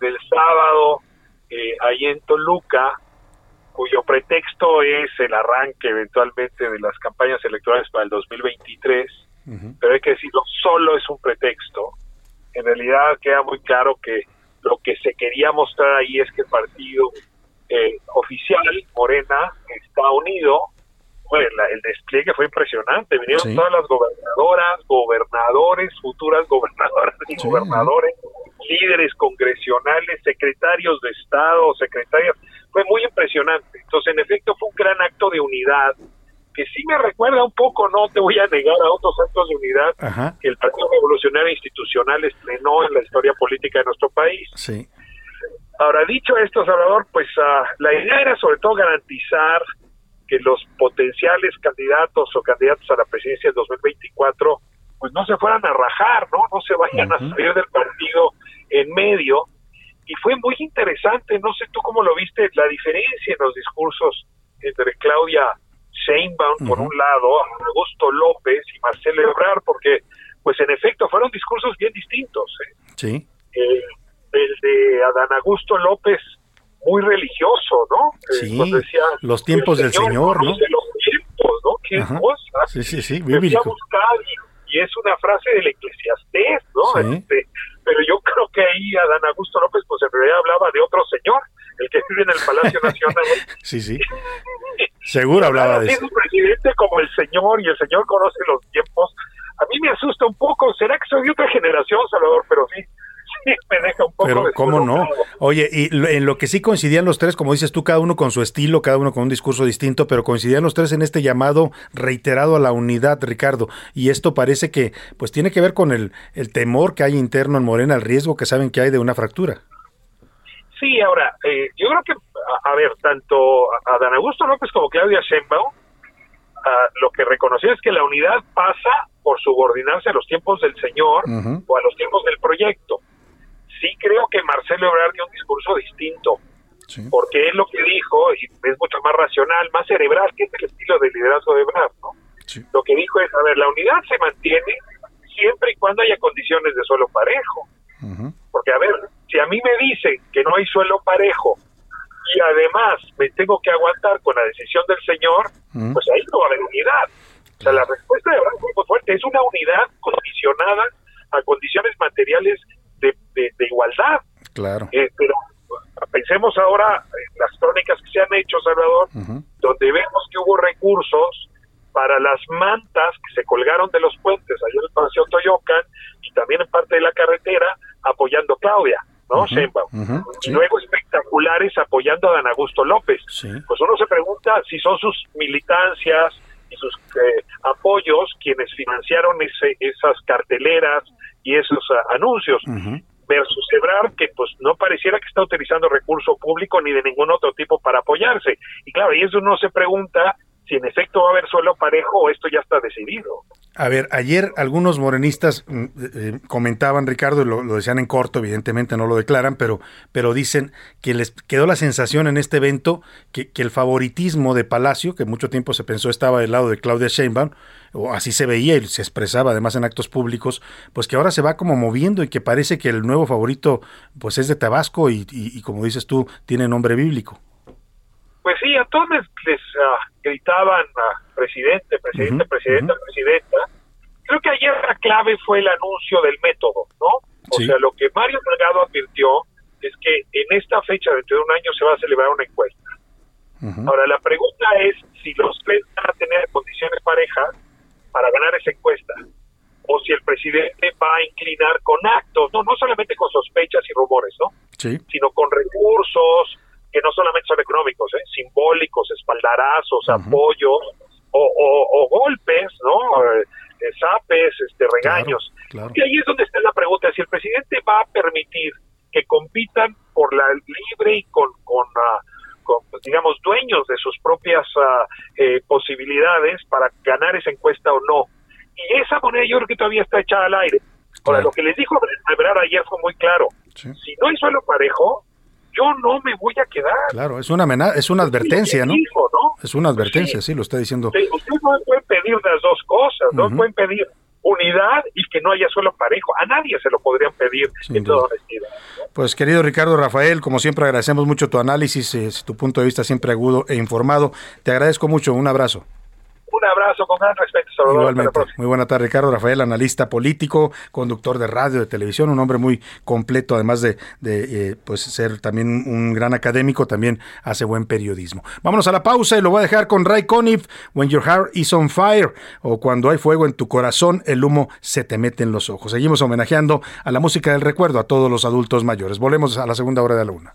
del sábado eh, ahí en Toluca, cuyo pretexto es el arranque eventualmente de las campañas electorales para el 2023, pero hay que decirlo, solo es un pretexto. En realidad queda muy claro que lo que se quería mostrar ahí es que el partido eh, oficial, Morena, está unido. Bueno, el despliegue fue impresionante. Vinieron todas las gobernadoras, gobernadores, futuras gobernadoras y gobernadores, líderes congresionales, secretarios de Estado, secretarias. Fue muy impresionante. Entonces, en efecto, fue un gran acto de unidad que sí me recuerda un poco, no te voy a negar a otros actos de unidad que el Partido Revolucionario Institucional estrenó en la historia política de nuestro país. Sí. Ahora, dicho esto, Salvador, pues uh, la idea era sobre todo garantizar que los potenciales candidatos o candidatos a la presidencia del 2024 pues no se fueran a rajar, ¿no? No se vayan a salir del partido en medio. Y fue muy interesante, no sé tú cómo lo viste, la diferencia en los discursos entre Claudia Sheinbaum por un lado, Augusto López y Marcelo Ebrard, porque pues en efecto fueron discursos bien distintos. ¿eh? Sí. Eh, el de Adán Augusto López, muy religioso, ¿no? Eh, sí, los tiempos del Señor, ¿no? los tiempos, ¿no? Qué cosa. Sí, sí, sí, bíblico. Y, es una frase del eclesiastés, ¿no? Este, pero yo creo que ahí Adán Augusto López, pues en realidad hablaba de otro señor, el que vive en el Palacio Nacional. sí, sí. Seguro hablaba de eso. Es un presidente como el señor y el señor conoce los tiempos. A mí me asusta un poco. ¿Será que soy de otra generación, Salvador? Pero sí, me deja un poco. Pero, ¿cómo no? Oye, y en lo que sí coincidían los tres, como dices tú, cada uno con su estilo, cada uno con un discurso distinto, pero coincidían los tres en este llamado reiterado a la unidad, Ricardo. Y esto parece que, pues, tiene que ver con el, el temor que hay interno en Morena, el riesgo que saben que hay de una fractura. Sí, ahora, eh, yo creo que, a, ver, tanto a Dan Augusto López como Claudia Sheinbaum, lo que reconoció es que la unidad pasa por subordinarse a los tiempos del Señor o a los tiempos del proyecto. Sí creo que Marcelo Ebrard dio un discurso distinto, porque él lo que dijo, y es mucho más racional, más cerebral, que es el estilo de liderazgo de Ebrard, ¿no? Lo que dijo es, a ver, la unidad se mantiene siempre y cuando haya condiciones de suelo parejo. Porque, a ver, si a mí me dicen que no hay suelo parejo y además me tengo que aguantar con la decisión del Señor, pues ahí no va a haber unidad. O sea, la respuesta de Abraham muy fuerte. Es una unidad condicionada a condiciones materiales de, de, igualdad. Claro. Eh, pero pensemos ahora en las crónicas que se han hecho, Salvador, donde vemos que hubo recursos para las mantas que se colgaron de los puentes allá en el Paseo Toyocan y también en parte de la carretera apoyando a Claudia, ¿no? Y luego espectaculares apoyando a Dan Augusto López. Pues uno se pregunta si son sus militancias y sus eh, apoyos quienes financiaron ese, esas carteleras y esos ah, anuncios. Versus Ebrar, que pues no pareciera que está utilizando recurso público ni de ningún otro tipo para apoyarse. Y claro, y eso uno se pregunta si en efecto va a haber suelo parejo o esto ya está decidido. A ver, ayer algunos morenistas mm, eh, comentaban, Ricardo, y lo, decían en corto, evidentemente no lo declaran, pero, pero dicen que les quedó la sensación en este evento que, que, el favoritismo de Palacio, que mucho tiempo se pensó estaba del lado de Claudia Sheinbaum, o así se veía y se expresaba además en actos públicos, pues que ahora se va como moviendo y que parece que el nuevo favorito pues es de Tabasco y, y como dices tú, tiene nombre bíblico. Pues sí, a todos les, ah, gritaban a presidente, presidente, presidenta, presidenta. Creo que ayer la clave fue el anuncio del método, ¿no? O sea, lo que Mario Delgado advirtió es que en esta fecha, dentro de un año, se va a celebrar una encuesta. Ahora, la pregunta es si los tres van a tener condiciones parejas para ganar esa encuesta, o si el presidente va a inclinar con actos, no, no solamente con sospechas y rumores, ¿no? Sí. Sino con recursos, que no solamente son económicos, ¿eh? simbólicos, espaldarazos, apoyos o, golpes, ¿no? Eh, zapes, este, regaños. Y ahí es donde está la pregunta, si el presidente va a permitir que compitan por la libre y con, con, ah, digamos, dueños de sus propias ah, eh, posibilidades para ganar esa encuesta o no. Y esa moneda yo creo que todavía está echada al aire. Ahora, lo que les dijo Ebrard ayer fue muy claro. Si no hay suelo parejo, yo no me voy a quedar. Claro, es una amenaza, es una advertencia, ¿no? Es una advertencia, sí, lo está diciendo. Sí, usted no puede pedir las dos cosas, no pueden pedir unidad y que no haya suelo parejo. A nadie se lo podrían pedir en toda honestidad. Pues querido Ricardo Rafael, como siempre agradecemos mucho tu análisis, eh, tu punto de vista siempre agudo e informado. Te agradezco mucho, un abrazo. Un abrazo con gran respeto, Salvador. Igualmente. Muy buena tarde, Ricardo Rafael, analista político, conductor de radio, de televisión, un hombre muy completo, además de, eh, pues ser también un gran académico, también hace buen periodismo. Vámonos a la pausa y lo voy a dejar con Ray Conniff, When Your Heart is on Fire, o Cuando hay fuego en tu corazón, el humo se te mete en los ojos. Seguimos homenajeando a la música del recuerdo a todos los adultos mayores. Volvemos a la segunda hora de la luna.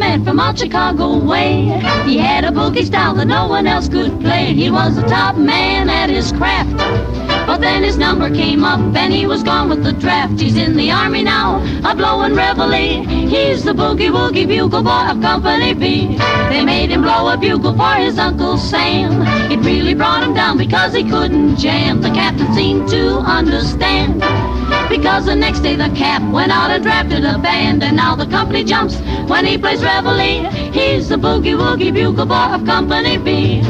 Man from out Chicago way. He had a boogie style that no one else could play. He was the top man at his craft. But then his number came up and he was gone with the draft. He's in the army now, a blowing reveille. He's the boogie woogie bugle boy of Company B. They made him blow a bugle for his Uncle Sam. It really brought him down because he couldn't jam. The captain seemed to understand. Because the next day the cap went out and drafted a band, and now the company jumps when he plays reveille. He's the boogie woogie bugle boy of Company B.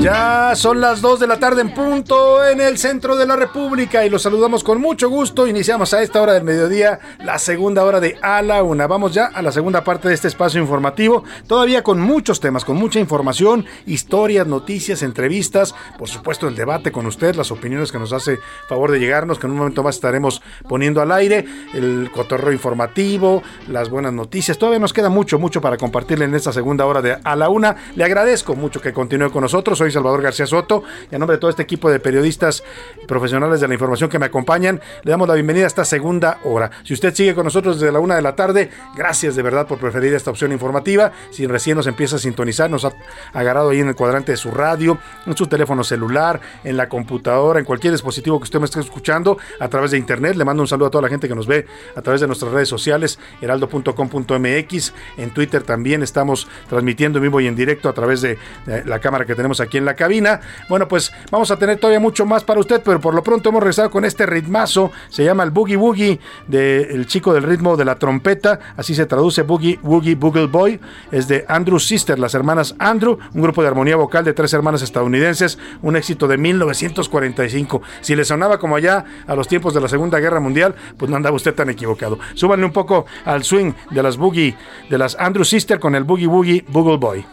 Ya son las 2 de la tarde en punto en el centro de la República y los saludamos con mucho gusto. Iniciamos a esta hora del mediodía la segunda hora de A la Una. Vamos ya a la segunda parte de este espacio informativo, todavía con muchos temas, con mucha información, historias, noticias, entrevistas, por supuesto el debate con usted, las opiniones que nos hace favor de llegarnos, que en un momento más estaremos poniendo al aire, el cotorreo informativo, las buenas noticias. Todavía nos queda mucho, mucho para compartirle en esta segunda hora de A la Una. Le agradezco mucho que continúe con nosotros. Soy Salvador García Soto y a nombre de todo este equipo de periodistas profesionales de la información que me acompañan, le damos la bienvenida a esta segunda hora. Si usted sigue con nosotros desde la una de la tarde, gracias de verdad por preferir esta opción informativa. Si recién nos empieza a sintonizar, nos ha agarrado ahí en el cuadrante de su radio, en su teléfono celular, en la computadora, en cualquier dispositivo que usted me esté escuchando a través de internet, mando un saludo a toda la gente que nos ve a través de nuestras redes sociales, heraldo.com.mx. En Twitter también estamos transmitiendo en vivo y en directo a través de, la cámara que tenemos aquí en la cabina. Bueno, pues vamos a tener todavía mucho más para usted, pero por lo pronto hemos regresado con este ritmazo. Se llama el Boogie Woogie del chico del ritmo de la trompeta. Así se traduce Boogie Woogie Boogle Boy. Es de Andrew Sister, las hermanas Andrew, un grupo de armonía vocal de tres hermanas estadounidenses. Un éxito de 1945. Si le sonaba como allá a los tiempos de la Segunda Guerra Mundial, pues no andaba usted tan equivocado. Súbanle un poco al swing de las Boogie, de las Andrew Sister con el Boogie Woogie Boogle Boy.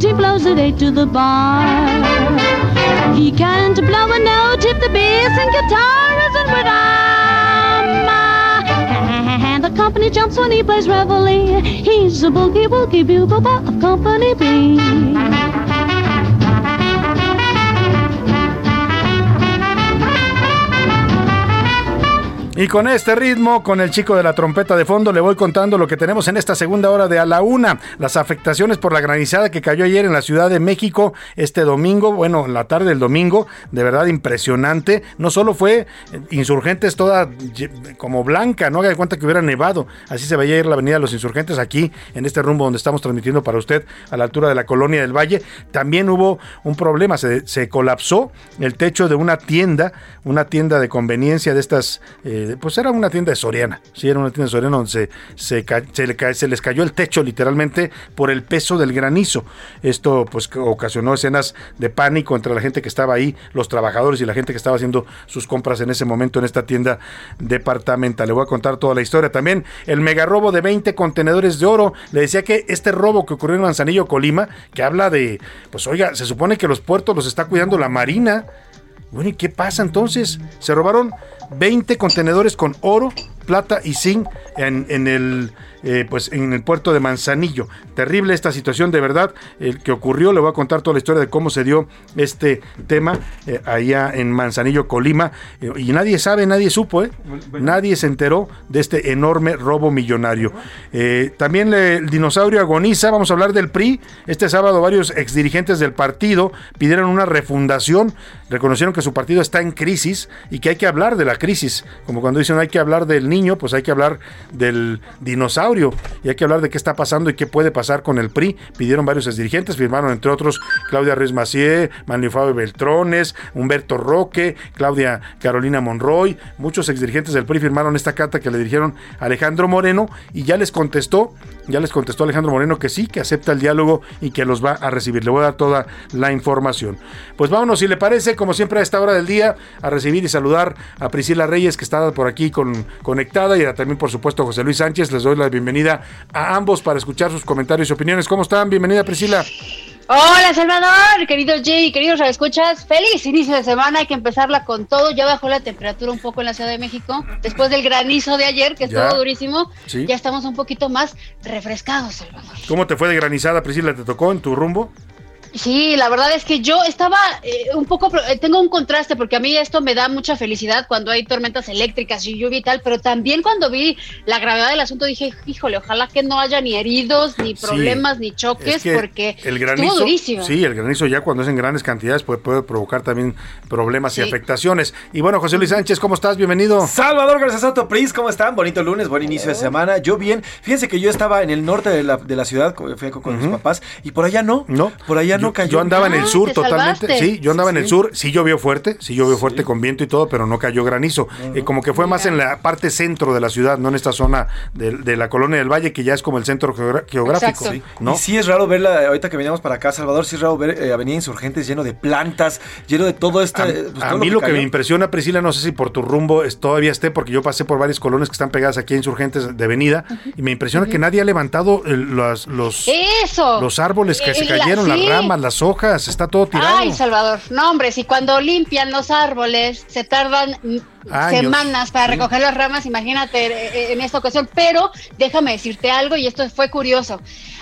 He blows it eight to the bar. He can't blow a note if the bass and guitar isn't with him. And the company jumps when he plays reveille. He's a boogie woogie bugle of Company B. Y con este ritmo, con el chico de la trompeta de fondo, le voy contando lo que tenemos en esta segunda hora de a la una. Las afectaciones por la granizada que cayó ayer en la Ciudad de México este domingo, bueno, en la tarde del domingo, de verdad impresionante. No solo fue insurgentes toda como blanca, no haga de cuenta que hubiera nevado. Así se veía ir la avenida de los insurgentes aquí, en este rumbo donde estamos transmitiendo para usted, a la altura de la colonia del Valle. También hubo un problema, se, se colapsó el techo de una tienda, una tienda de conveniencia de estas. Eh, pues era una tienda de Soriana, sí, era una tienda de Soriana donde se, se, les cayó el techo literalmente por el peso del granizo. Esto pues ocasionó escenas de pánico entre la gente que estaba ahí, los trabajadores y la gente que estaba haciendo sus compras en ese momento en esta tienda departamental. Le voy a contar toda la historia. También el mega robo de 20 contenedores de oro. Le decía que este robo que ocurrió en Manzanillo, Colima, que habla de, pues oiga, se supone que los puertos los está cuidando la Marina. Bueno, ¿y qué pasa entonces? Se robaron 20 contenedores con oro, plata y zinc en, en el eh, pues en el puerto de Manzanillo. Terrible esta situación, de verdad, el que ocurrió. Le voy a contar toda la historia de cómo se dio este tema eh, allá en Manzanillo, Colima. Eh, y nadie sabe, nadie supo, Nadie se enteró de este enorme robo millonario. también el dinosaurio agoniza. Vamos a hablar del PRI. Este sábado varios exdirigentes del partido pidieron una refundación. Reconocieron que su partido está en crisis y que hay que hablar de la crisis. Como cuando dicen hay que hablar del niño, pues hay que hablar del dinosaurio y hay que hablar de qué está pasando y qué puede pasar con el PRI. Pidieron varios dirigentes, firmaron entre otros Claudia Ruiz Macié, Manuel Fabio Beltrones, Humberto Roque, Claudia Carolina Monroy, muchos exdirigentes del PRI firmaron esta carta que le dirigieron a Alejandro Moreno y ya les contestó, ya les contestó Alejandro Moreno que sí, que acepta el diálogo y que los va a recibir. Le voy a dar toda la información. Pues vámonos, si le parece, como siempre a esta hora del día, a recibir y saludar a Priscila Reyes, que está por aquí con, conectada, y también, por supuesto, José Luis Sánchez. Les doy la bienvenida a ambos para escuchar sus comentarios y opiniones. ¿Cómo están? Bienvenida, Priscila. Hola Salvador, querido Jay, queridos escuchas, feliz inicio de semana, hay que empezarla con todo, ya bajó la temperatura un poco en la Ciudad de México, después del granizo de ayer, que estuvo durísimo, ya estamos un poquito más refrescados, Salvador. ¿Cómo te fue de granizada, Priscila? ¿Te tocó en tu rumbo? Sí, la verdad es que yo estaba eh, un poco, eh, tengo un contraste porque a mí esto me da mucha felicidad cuando hay tormentas eléctricas y lluvia y tal, pero también cuando vi la gravedad del asunto dije, híjole, ojalá que no haya ni heridos, ni problemas, ni choques, porque el granizo, durísimo. Sí, el granizo ya cuando es en grandes cantidades puede, puede provocar también problemas y afectaciones. Y bueno, José Luis Sánchez, ¿cómo estás? Bienvenido. Salvador García Soto Pris, ¿cómo están? Bonito lunes, buen inicio de semana. Yo bien, fíjense que yo estaba en el norte de la, de la ciudad, fui con, mis papás, y por allá no, no, por allá no cayó. Yo andaba en el sur totalmente. Sí, yo andaba en el sur. Sí llovió fuerte, sí llovió fuerte con viento y todo, pero no cayó granizo. Eh, como que fue más en la parte centro de la ciudad, no en esta zona de, la colonia del Valle, que ya es como el centro geográfico. ¿no? Y sí es raro verla, ahorita que veníamos para acá, Salvador, sí es raro ver eh, Avenida Insurgentes lleno de plantas, lleno de todo esto. A, pues, mí lo que, me impresiona, Priscila, no sé si por tu rumbo todavía esté, porque yo pasé por varias colonias que están pegadas aquí a Insurgentes de Avenida, y me impresiona que nadie ha levantado los, los, los árboles que se cayeron, las ramas, las hojas, está todo tirado. Ay, Salvador, no hombre, si cuando limpian los árboles se tardan semanas para recoger las ramas, imagínate eh, eh, en esta ocasión. Pero déjame decirte algo, y esto fue curioso.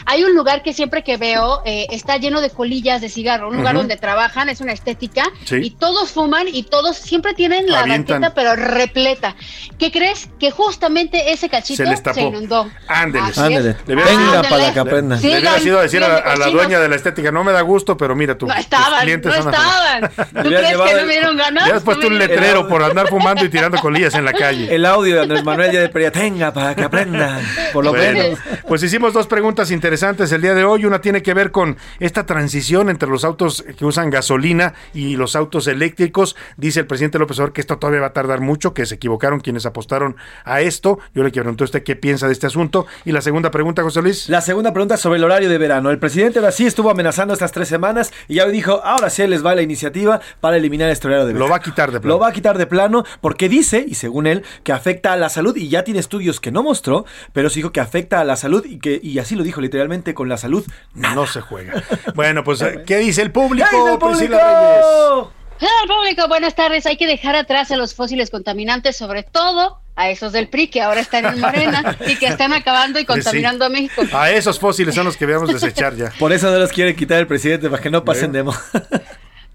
Hay un lugar que siempre que veo eh, está lleno de colillas de cigarro, un lugar donde trabajan, es una estética, y todos fuman y todos siempre tienen la banqueta pero repleta. ¿Qué crees? Que justamente ese cachito se, inundó. Ándele, ándele. Venga para que aprenda. le hubiera sido decir a, a, la dueña de la estética, no me da gusto, pero mira tú. No estaban, no estaban. ¿Tú crees que no me dieron ganas? Ya has puesto un letrero por andar fumando y tirando colillas en la calle. El audio de Andrés Manuel ya de Peria, tenga para que aprendan, por lo menos. Pues hicimos dos preguntas interesantes interesantes el día de hoy. Una tiene que ver con esta transición entre los autos que usan gasolina y los autos eléctricos. Dice el presidente López Obrador que esto todavía va a tardar mucho, que se equivocaron quienes apostaron a esto. Yo le pregunto a usted qué piensa de este asunto. Y la segunda pregunta, José Luis. La segunda pregunta sobre el horario de verano. El presidente ahora sí estuvo amenazando estas tres semanas y ya dijo, ahora sí les va la iniciativa para eliminar este horario de verano. Lo va a quitar de plano. Lo va a quitar de plano porque dice, y según él, que afecta a la salud y ya tiene estudios que no mostró, pero sí dijo que afecta a la salud y que y así lo dijo literalmente con la salud no se juega. Bueno, pues, ¿qué dice el público, ¿Qué dice el público? Hola, público, buenas tardes. Hay que dejar atrás a los fósiles contaminantes, sobre todo a esos del PRI que ahora están en Morena y que están acabando y contaminando a México. A esos fósiles son los que debemos desechar ya. Por eso no los quiere quitar el presidente, para que no pasen de moda.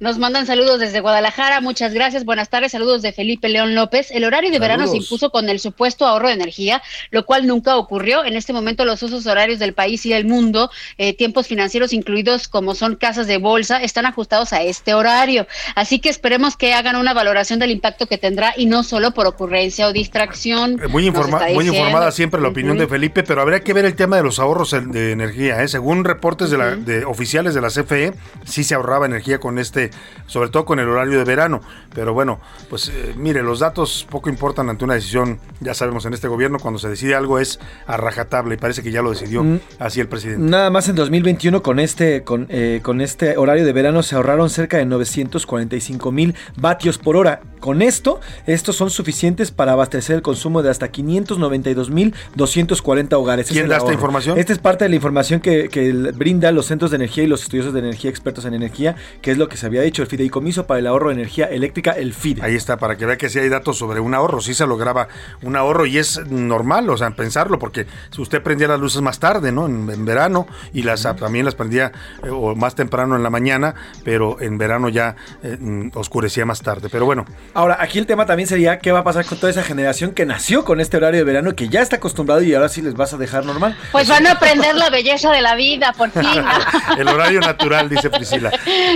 Nos mandan saludos desde Guadalajara, muchas gracias, buenas tardes, saludos de Felipe León López. El horario de verano se impuso con el supuesto ahorro de energía, lo cual nunca ocurrió. En este momento los usos horarios del país y del mundo, eh, tiempos financieros incluidos como son casas de bolsa, están ajustados a este horario. Así que esperemos que hagan una valoración del impacto que tendrá y no solo por ocurrencia o distracción. Eh, muy, muy informada siempre la opinión de Felipe, pero habría que ver el tema de los ahorros de energía. ¿eh? Según reportes de, la, de oficiales de la CFE, sí se ahorraba energía con este sobre todo con el horario de verano. Pero bueno, pues eh, mire, los datos poco importan ante una decisión, ya sabemos en este gobierno, cuando se decide algo es a rajatabla y parece que ya lo decidió mm. así el presidente. Nada más en 2021 con este, con, eh, con este horario de verano se ahorraron cerca de 945 mil vatios por hora. Con esto, estos son suficientes para abastecer el consumo de hasta 592 mil 240 hogares. ¿Quién da esta información? Esta es parte de la información que, que brinda los centros de energía y los estudiosos de energía expertos en energía, que es lo que se había dicho el fideicomiso para el ahorro de energía eléctrica, el FIDE. Ahí está, para que vea que sí hay datos sobre un ahorro, sí se lograba un ahorro y es normal, o sea, pensarlo, porque si usted prendía las luces más tarde, ¿no? En, verano, y las también las prendía eh, o más temprano en la mañana, pero en verano ya eh, mm, oscurecía más tarde. Pero bueno. Ahora, aquí el tema también sería qué va a pasar con toda esa generación que nació con este horario de verano, que ya está acostumbrado y ahora sí les vas a dejar normal. Pues van a aprender la belleza de la vida, por fin. el horario natural, dice Priscila.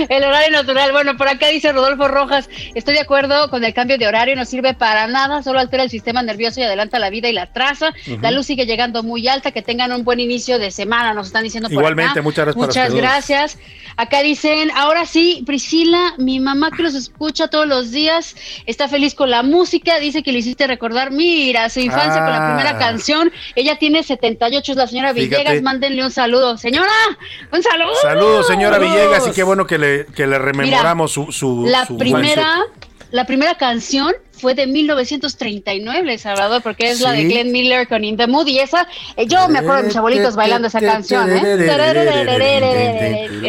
el horario natural, bueno, por acá dice Rodolfo Rojas, estoy de acuerdo con el cambio de horario, no sirve para nada, solo altera el sistema nervioso y adelanta la vida y la traza. La luz sigue llegando muy alta, que tengan un buen inicio de semana, nos están diciendo por Igualmente, muchas gracias. Muchas gracias. Acá dicen, ahora sí, Priscila, mi mamá que los escucha todos los días, está feliz con la música, dice que le hiciste recordar, mira, su infancia con la primera ah. canción. Ella tiene 78, es la señora Villegas, mándenle un saludo. Señora, un saludo. Saludos, señora Villegas, y qué bueno que le, que le rememoramos su, su, La primera, la primera canción fue de 1939, Salvador, porque es la de Glenn Miller con In the Mood. Y esa, eh, yo me acuerdo de mis abuelitos bailando esa canción. ¿eh?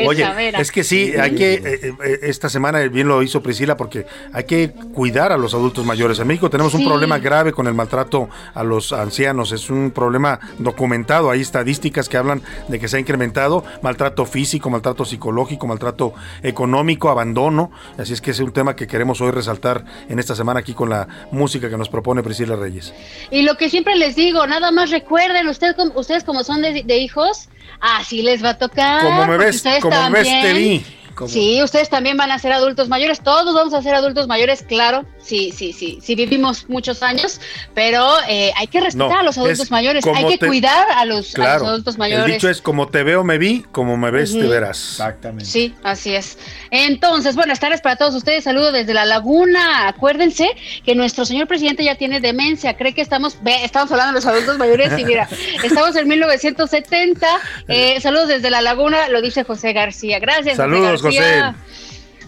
Oye, es que sí, hay que, eh, esta semana bien lo hizo Priscila, porque hay que cuidar a los adultos mayores. En México tenemos un problema grave con el maltrato a los ancianos. Es un problema documentado. Hay estadísticas que hablan de que se ha incrementado maltrato físico, maltrato psicológico, maltrato económico, abandono. Así es que es un tema que queremos hoy resaltar en esta semana aquí con la música que nos propone Priscila Reyes. Y lo que siempre les digo, nada más recuerden, ustedes, ustedes como son de, hijos, así les va a tocar. Como me ves, como ves te vi. Sí, ustedes también van a ser adultos mayores, todos vamos a ser adultos mayores, claro, sí, sí, sí, sí vivimos muchos años, pero eh, hay que respetar a los adultos mayores, hay que cuidar a los, adultos mayores. El dicho es como te veo me vi, como me ves te verás. Exactamente. Sí, así es. Entonces, buenas tardes para todos ustedes, saludos desde la laguna. Acuérdense que nuestro señor presidente ya tiene demencia, cree que estamos, ve, estamos hablando de los adultos mayores y mira, estamos en 1970. Eh, saludos desde la laguna, lo dice José García. Gracias. Saludos, José.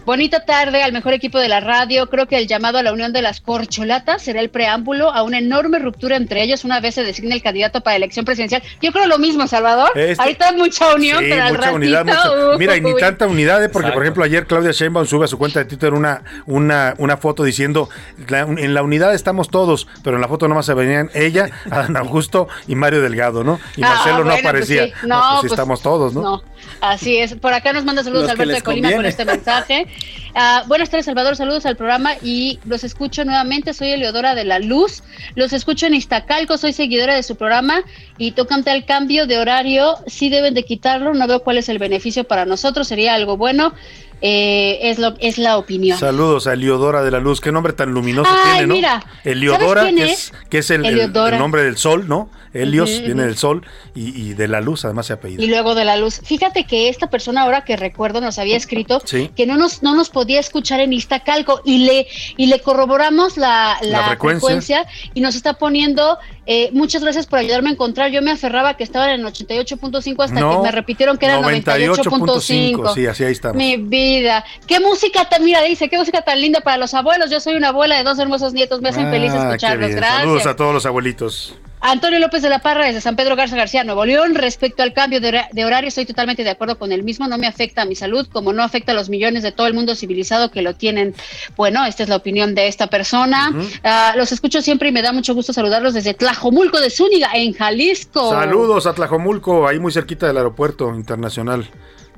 Bonita tarde al mejor equipo de la radio. Creo que el llamado a la unión de las corcholatas será el preámbulo a una enorme ruptura entre ellos una vez se designe el candidato para elección presidencial. Yo creo lo mismo, Salvador. Este- Ahorita mucha unión, Sí, pero al mucha ratito, unidad, mucha- uh, Mira, y ni tanta unidad, ¿eh? porque Exacto. por ejemplo ayer Claudia Sheinbaum sube a su cuenta de Twitter una, una, una foto diciendo "La- en la unidad estamos todos, pero en la foto nomás se venían ella, Adán Augusto y Mario Delgado, ¿no? Y Ah, Marcelo no pues aparecía. sí. No, No, pues sí pues, estamos todos, ¿no? No, así es. Por acá nos manda saludos que Alberto de Colima por conviene. este mensaje. Ah, buenas tardes, Salvador. Saludos al programa y los escucho nuevamente. Soy Eleodora de la Luz. Los escucho en Iztacalco. Soy seguidora de su programa y tocante al cambio de horario. Sí deben de quitarlo. No veo cuál es el beneficio para nosotros. Sería algo bueno. Eh, es, lo, es la opinión. Saludos a Eliodora de la Luz, qué nombre tan luminoso Ay, tiene, ¿no? mira, Eliodora, ¿sabes quién que es? que es el, el- Eliodora. el nombre del sol, ¿no? Helios Ujú, viene del sol y, y de la luz, además se apellida. Y luego de la luz. Fíjate que esta persona ahora que recuerdo nos había escrito Sí. que no nos, no nos podía escuchar en Iztacalco y le, y le corroboramos la, la La frecuencia. frecuencia. y nos está poniendo eh, muchas gracias por ayudarme a encontrar. Yo me aferraba que estaban en 88.5 hasta No, que me repitieron que era 98.5. Sí, así ahí estamos. Mi vida. Qué música tan, mira, dice, qué música tan linda para los abuelos. Yo soy una abuela de dos hermosos nietos. Me hacen feliz Ah, qué escucharlos. Gracias. Saludos a todos los abuelitos. Antonio López de la Parra desde San Pedro Garza García, Nuevo León. Respecto al cambio de, de horario, estoy totalmente de acuerdo con el mismo. No me afecta a mi salud, como no afecta a los millones de todo el mundo civilizado que lo tienen. Bueno, esta es la opinión de esta persona. Ah, los escucho siempre y me da mucho gusto saludarlos desde Tlajomulco de Zúñiga, en Jalisco. Saludos a Tlajomulco, ahí muy cerquita del aeropuerto internacional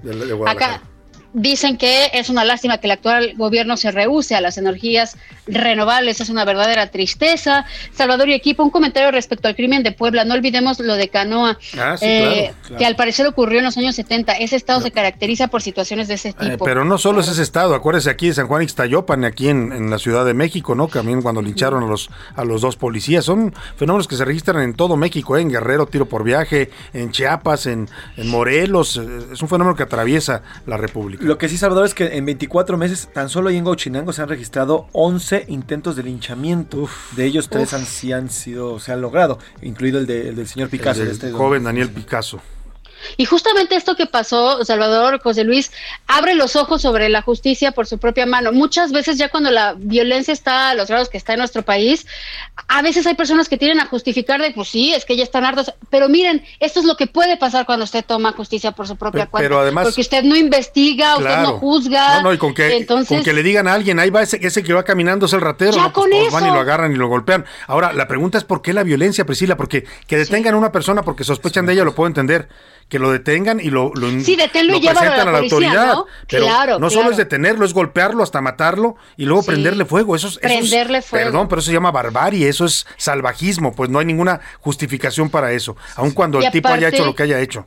de, de Guadalajara. Acá dicen que es una lástima que el actual gobierno se rehúse a las energías renovables, es una verdadera tristeza. Salvador y equipo, un comentario respecto al crimen de Puebla, no olvidemos lo de Canoa, Ah, sí, eh, claro, claro. que al parecer ocurrió en los años 70. Ese estado se caracteriza por situaciones de ese Eh, tipo. pero no solo es ese estado, acuérdese aquí de San Juan Ixtayopan, aquí en, en la Ciudad de México, ¿no? También cuando lincharon a los, a los dos policías. Son fenómenos que se registran en todo México, ¿eh? en Guerrero, tiro por viaje, en Chiapas, en, en Morelos. eh, Es un fenómeno que atraviesa la República. Lo que sí, Salvador, es que en 24 meses, tan solo ahí en Gauchinango se han registrado 11 intentos de linchamiento. De ellos, tres Uf. han, sí han sido, se han logrado, incluido el, de- el del señor Picasso. El de este joven Daniel Picasso. Y justamente esto que pasó, Salvador, José Luis, abre los ojos sobre la justicia por su propia mano. Muchas veces ya cuando la violencia está a los grados que está en nuestro país, a veces hay personas que tienen a justificar de, pues sí, es que ya están hartos. Pero miren, esto es lo que puede pasar cuando usted toma justicia por su propia cuenta. pero además- Porque usted no investiga, usted no juzga. No, no, y con que, Entonces, con que le digan a alguien, ahí va ese, ese que va caminando, es el ratero. Ya ¿no? Pues con todos van y eso. lo agarran y lo golpean. Ahora, la pregunta es por qué la violencia, Priscila, porque que detengan a una persona porque sospechan de ella, lo puedo entender. Que lo detengan y lo, lo, Sí, deténlo y lo llévalo a la presentan policía, ¿no? Pero Claro, no solo claro. es detenerlo, es golpearlo hasta matarlo y luego Sí. prenderle fuego. Eso es, eso es- Prenderle fuego. Perdón, pero eso se llama barbarie, eso es salvajismo, pues no hay ninguna justificación para eso, aun cuando Y el tipo haya hecho lo que haya hecho.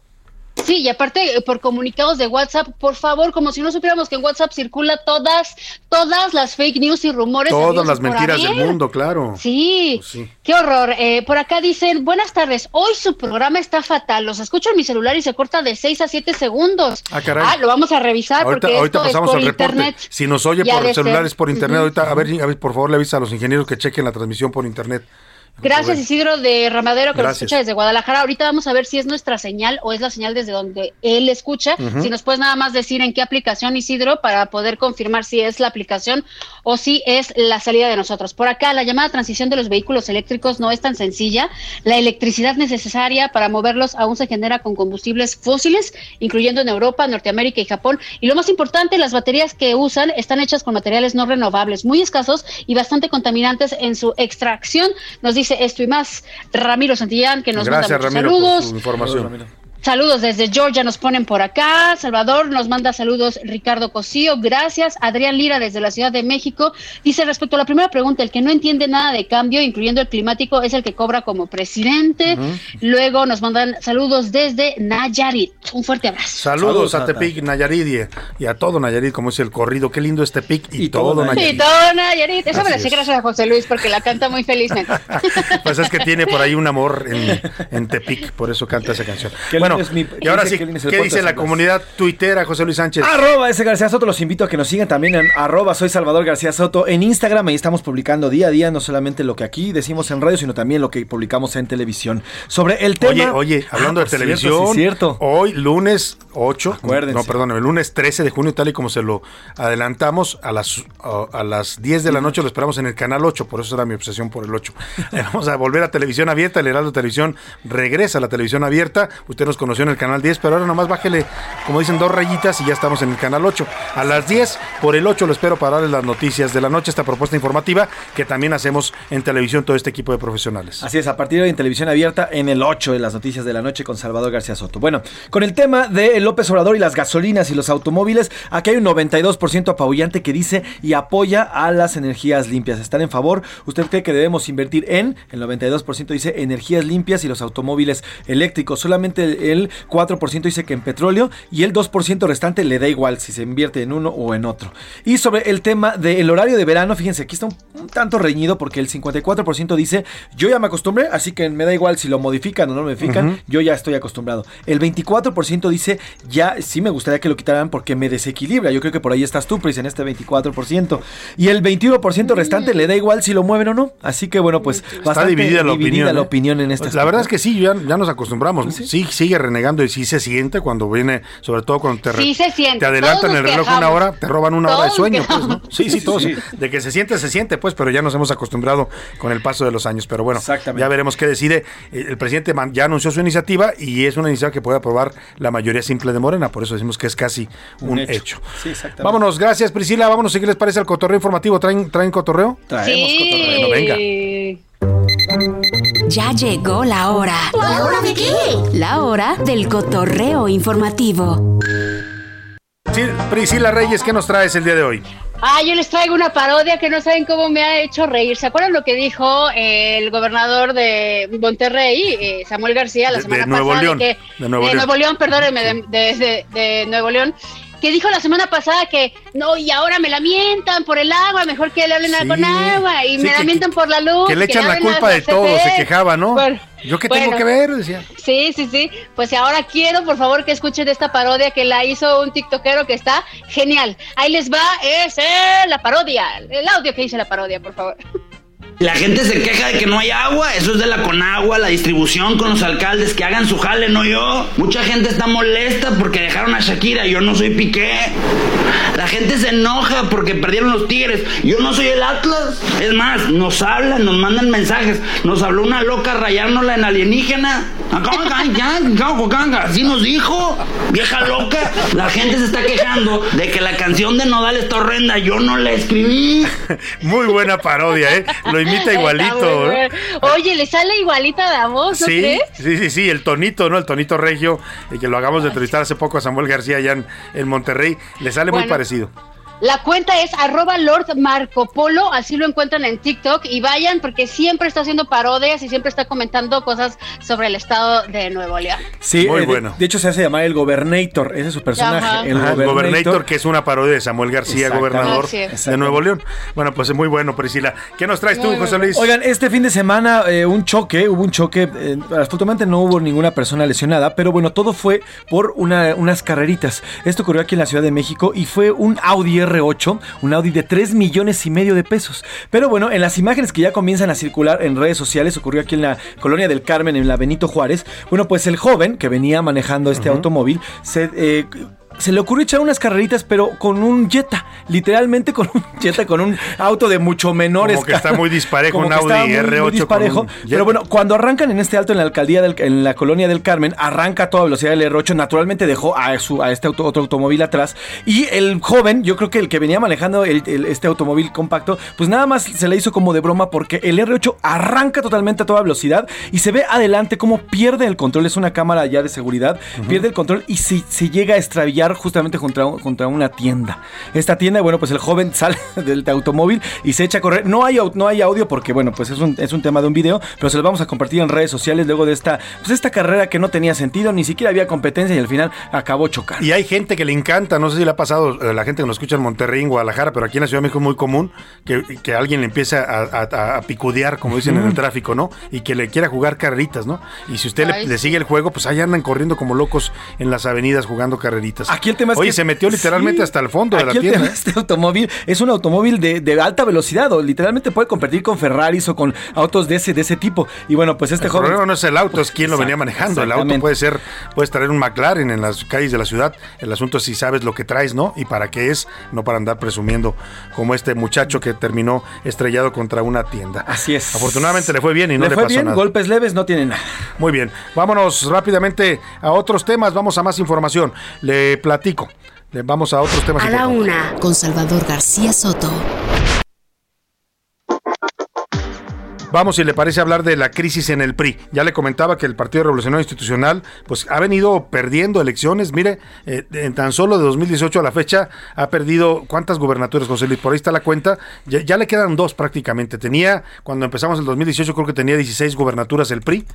Sí, y aparte eh, por comunicados de WhatsApp, por favor, como si no supiéramos que en WhatsApp circula todas, todas las fake news y rumores. Todas las mentiras del mundo, claro. Sí, Pues sí. qué horror. Eh, por acá dicen, buenas tardes, hoy su programa está fatal, los escucho en mi celular y se corta de 6 a 7 segundos. Ah, caray. lo vamos a revisar Ahorita, porque ahorita esto pasamos es por al reporte. internet. Si nos oye por celulares ser. por internet, ahorita, a ver, a ver, por favor, le avisa a los ingenieros que chequen la transmisión por internet. Gracias. Isidro de Ramadero que nos Gracias. escucha desde Guadalajara. Ahorita vamos a ver si es nuestra señal o es la señal desde donde él escucha. Si nos puedes nada más decir en qué aplicación Isidro para poder confirmar si es la aplicación o si es la salida de nosotros. Por acá la llamada transición de los vehículos eléctricos no es tan sencilla. La electricidad necesaria para moverlos aún se genera con combustibles fósiles, incluyendo en Europa, Norteamérica y Japón. Y lo más importante, las baterías que usan están hechas con materiales no renovables, muy escasos y bastante contaminantes en su extracción. Nos dice esto y más Ramiro Santillán, que nos Gracias, manda muchos Ramiro, por saludos. su información. Saludos desde Georgia, nos ponen por acá. Salvador nos manda saludos Ricardo Cosío, gracias. Adrián Lira desde la Ciudad de México dice respecto a la primera pregunta, el que no entiende nada de cambio, incluyendo el climático, es el que cobra como presidente. Luego nos mandan saludos desde Nayarit. Un fuerte abrazo. Saludos, Saludos, a Tepic, Nayarit y, y a todo Nayarit, como es el corrido. Qué lindo es Tepic y, todo, todo Nayarit. Sí, todo Nayarit. Eso me la sé gracias a José Luis porque la canta muy felizmente. Pues es que tiene por ahí un amor en, en Tepic, por eso canta esa canción. Qué bueno, Bueno, es mi- y ahora sí, ¿qué dice la comunidad tuitera, José Luis Sánchez? Arroba ese García Soto, los invito a que nos sigan también en arroba soy Salvador García Soto en Instagram, ahí estamos publicando día a día no solamente lo que aquí decimos en radio, sino también lo que publicamos en televisión. Sobre el tema... Oye, oye, hablando Ah, de cierto, televisión, sí, cierto. hoy lunes 8, Acuérdense. no, perdón, el lunes 13 de junio, tal y como se lo adelantamos, a las, a, a las 10 de la noche lo esperamos en el canal 8, por eso era mi obsesión por el 8. Eh, Vamos a volver a televisión abierta, el Heraldo Televisión regresa a la televisión abierta, usted nos conoció en el canal 10, pero ahora nomás bájele, como dicen, dos rayitas y ya estamos en el canal 8. A las 10, por el 8 lo espero para darles las noticias de la noche, esta propuesta informativa que también hacemos en televisión todo este equipo de profesionales. Así es, a partir de en televisión abierta en el 8 de las noticias de la noche con Salvador García Soto. Bueno, con el tema de López Obrador y las gasolinas y los automóviles, aquí hay un 92% apabullante que dice y apoya a las energías limpias. ¿Están en favor? ¿Usted cree que debemos invertir en? El 92% dice energías limpias y los automóviles eléctricos. Solamente el 4% dice que en petróleo y el 2% restante le da igual si se invierte en uno o en otro. Y sobre el tema del horario de verano, fíjense, aquí está un, un tanto reñido porque el 54% dice yo ya me acostumbré, así que me da igual si lo modifican o no lo modifican, yo ya estoy acostumbrado. El 24% dice ya sí me gustaría que lo quitaran porque me desequilibra. Yo creo que por ahí estás tú, Pris, en este 24%. Y el 21% restante le da igual si lo mueven o no. Así que bueno, pues Está bastante dividida la opinión. la ¿eh? opinión en este La verdad es que sí, ya, ya nos acostumbramos. Sí. sigue renegando y sí se siente cuando viene, sobre todo cuando te, re- Sí se siente, te adelantan todos el reloj una hora, te roban una hora de sueño. Pues. ¿no? Sí, sí, todos. Sí. De que se siente, se siente, pues, pero ya nos hemos acostumbrado con el paso de los años. Pero bueno, ya veremos qué decide. Eh, El presidente ya anunció su iniciativa y es una iniciativa que puede aprobar la mayoría simple de Morena. Por eso decimos que es casi un, Un hecho. hecho. Sí, exactamente. Vámonos, gracias Priscila. Vámonos, si qué les parece al cotorreo informativo. ¿Traen, traen cotorreo? Sí. Bueno, venga. Ya llegó la hora. ¿La hora de qué? La hora del cotorreo informativo. Sí, Priscila Reyes, ¿qué nos traes el día de hoy? Ah, yo les traigo una parodia que no saben cómo me ha hecho reír. ¿Se acuerdan lo que dijo el gobernador de Monterrey, eh, Samuel García, la De- semana de Nuevo pasada? León, que- de Nuevo León. León, perdónenme, de, de- de- de Nuevo León. Que dijo la semana pasada que no, y ahora me la mientan por el agua, mejor que le hablen Sí. con agua, y Sí, me la que- mientan por la luz. Que le echan la culpa de todo, se quejaba, ¿no? Bueno, ¿Yo qué bueno. tengo que ver? Decía. Sí, sí, sí. Pues ahora quiero, por favor, que escuchen esta parodia que la hizo un tiktokero que está genial. Ahí les va, es eh, la parodia, el audio que hice la parodia, por favor. La gente se queja de que no hay agua, eso es de la Conagua, la distribución con los alcaldes que hagan su jale, no yo. Mucha gente está molesta porque dejaron a Shakira, yo no soy Piqué. La gente se enoja porque perdieron los Tigres, yo no soy el Atlas. Es más, nos hablan, nos mandan mensajes. Nos habló una loca rayárnosla en alienígena. Así nos dijo, vieja loca. La gente se está quejando de que la canción de Nodal está horrenda, yo no la escribí. Muy buena parodia, ¿eh? Imita igualito. ¿eh? Oye, le sale igualita la voz, ¿no Sí, crees? sí, sí, sí, el tonito, ¿no? El tonito regio, y que lo hagamos de entrevistar hace poco a Samuel García allá en, en Monterrey, le sale muy parecido. La cuenta es arroba Lord Marco Polo, así lo encuentran en TikTok y vayan porque siempre está haciendo parodias y siempre está comentando cosas sobre el estado de Nuevo León. Sí, Muy eh, bueno. De, hecho se hace llamar el Gobernator, ese es su personaje. Ajá. El Ajá, el Gobernator. Que es una parodia de Samuel García, gobernador de Nuevo León. Bueno, pues es muy bueno, Priscila. ¿Qué nos traes tú, muy José Luis? Oigan, este fin de semana eh, un choque, hubo un choque, eh, afortunadamente no hubo ninguna persona lesionada, pero bueno, todo fue por una- unas carreritas. Esto ocurrió aquí en la Ciudad de México y fue un Audi R8, un Audi de 3 millones y medio de pesos. Pero bueno, en las imágenes que ya comienzan a circular en redes sociales, ocurrió aquí en la Colonia del Carmen, en la Benito Juárez, bueno, pues el joven que venía manejando este automóvil se... eh, se le ocurrió echar unas carreritas, pero con un Jetta, literalmente con un Jetta, con un auto de mucho menor Como que está muy disparejo un Audi está muy- muy R8 con disparejo. un. Pero bueno, cuando arrancan en este alto en la alcaldía, del, en la colonia del Carmen, arranca a toda velocidad el R8, naturalmente dejó a, su, a este auto- otro automóvil atrás. Y el joven, yo creo que el que venía manejando el- el- este automóvil compacto, pues nada más se le hizo como de broma porque el R8 arranca totalmente a toda velocidad y se ve adelante cómo pierde el control. Es una cámara ya de seguridad, pierde el control y se, se llega a extraviar justamente contra, contra una tienda. Esta tienda, bueno, pues el joven sale del automóvil y se echa a correr. No hay, no hay audio porque, bueno, pues es un, es un tema de un video, pero se los vamos a compartir en redes sociales luego de esta, pues esta carrera que no tenía sentido, ni siquiera había competencia y al final acabó chocando. Y hay gente que le encanta, no sé si le ha pasado a la gente que nos escucha en Monterrey, en Guadalajara, pero aquí en la Ciudad de México es muy común que, que alguien le empiece a, picudear, como dicen en el tráfico, ¿no? Y que le quiera jugar carreritas, ¿no? Y si usted le, sigue el juego, pues ahí andan corriendo como locos en las avenidas jugando carreritas. Aquí el tema es Oye, se metió literalmente hasta el fondo de la tienda. ¿eh? este automóvil es un automóvil de, alta velocidad, o literalmente puede competir con Ferraris o con autos de ese, de ese tipo. Y bueno, pues este el joven. problema no es el auto, es quien lo venía manejando. El auto puede ser, puedes traer un McLaren en las calles de la ciudad. El asunto es si sabes lo que traes, ¿no? Y para qué es, no para andar presumiendo como este muchacho que terminó estrellado contra una tienda. Así es. Afortunadamente le fue bien y no le, le fue bien, Golpes leves no tienen nada. Muy bien. Vámonos rápidamente a otros temas. Vamos a más información. Le platico. Le vamos a otros temas. A la una, con Salvador García Soto. Vamos, si le parece hablar de la crisis en el PRI. Ya le comentaba que el Partido Revolucionario Institucional pues ha venido perdiendo elecciones. Mire, eh, en tan solo de 2018 a la fecha ha perdido cuántas gubernaturas, José Luis. Por ahí está la cuenta. Ya, ya le quedan dos prácticamente. Tenía, cuando empezamos el 2018, creo que tenía 16 gubernaturas el PRI.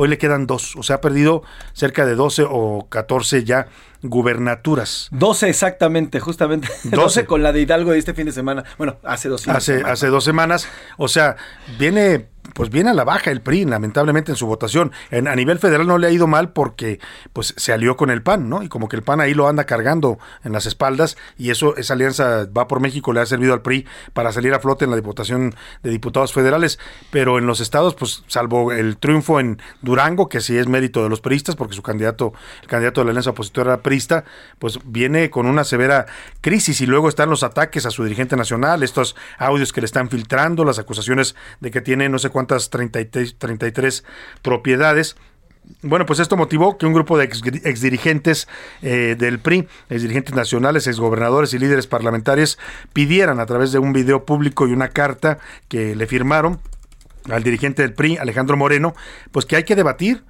Hoy le quedan dos. O sea, ha perdido cerca de 12 o 14 ya gubernaturas. 12 exactamente, justamente. 12, con la de Hidalgo de este fin de semana. Bueno, hace dos hace, hace dos semanas. O sea, viene pues viene a la baja el PRI, lamentablemente en su votación. En, a nivel federal no le ha ido mal porque pues se alió con el PAN, ¿no? Y como que el PAN ahí lo anda cargando en las espaldas y eso, esa alianza va por México, le ha servido al PRI para salir a flote en la diputación de diputados federales. Pero en los estados, pues salvo el triunfo en Durango, que sí es mérito de los priistas, porque su candidato, el candidato de la alianza opositora era prista, pues viene con una severa crisis y luego están los ataques a su dirigente nacional, estos audios que le están filtrando, las acusaciones de que tiene no sé cuántas 33, 33 propiedades. Bueno, pues esto motivó que un grupo de exdirigentes eh, del PRI, exdirigentes nacionales, exgobernadores y líderes parlamentarios pidieran a través de un video público y una carta que le firmaron al dirigente del PRI, Alejandro Moreno, pues que hay que debatir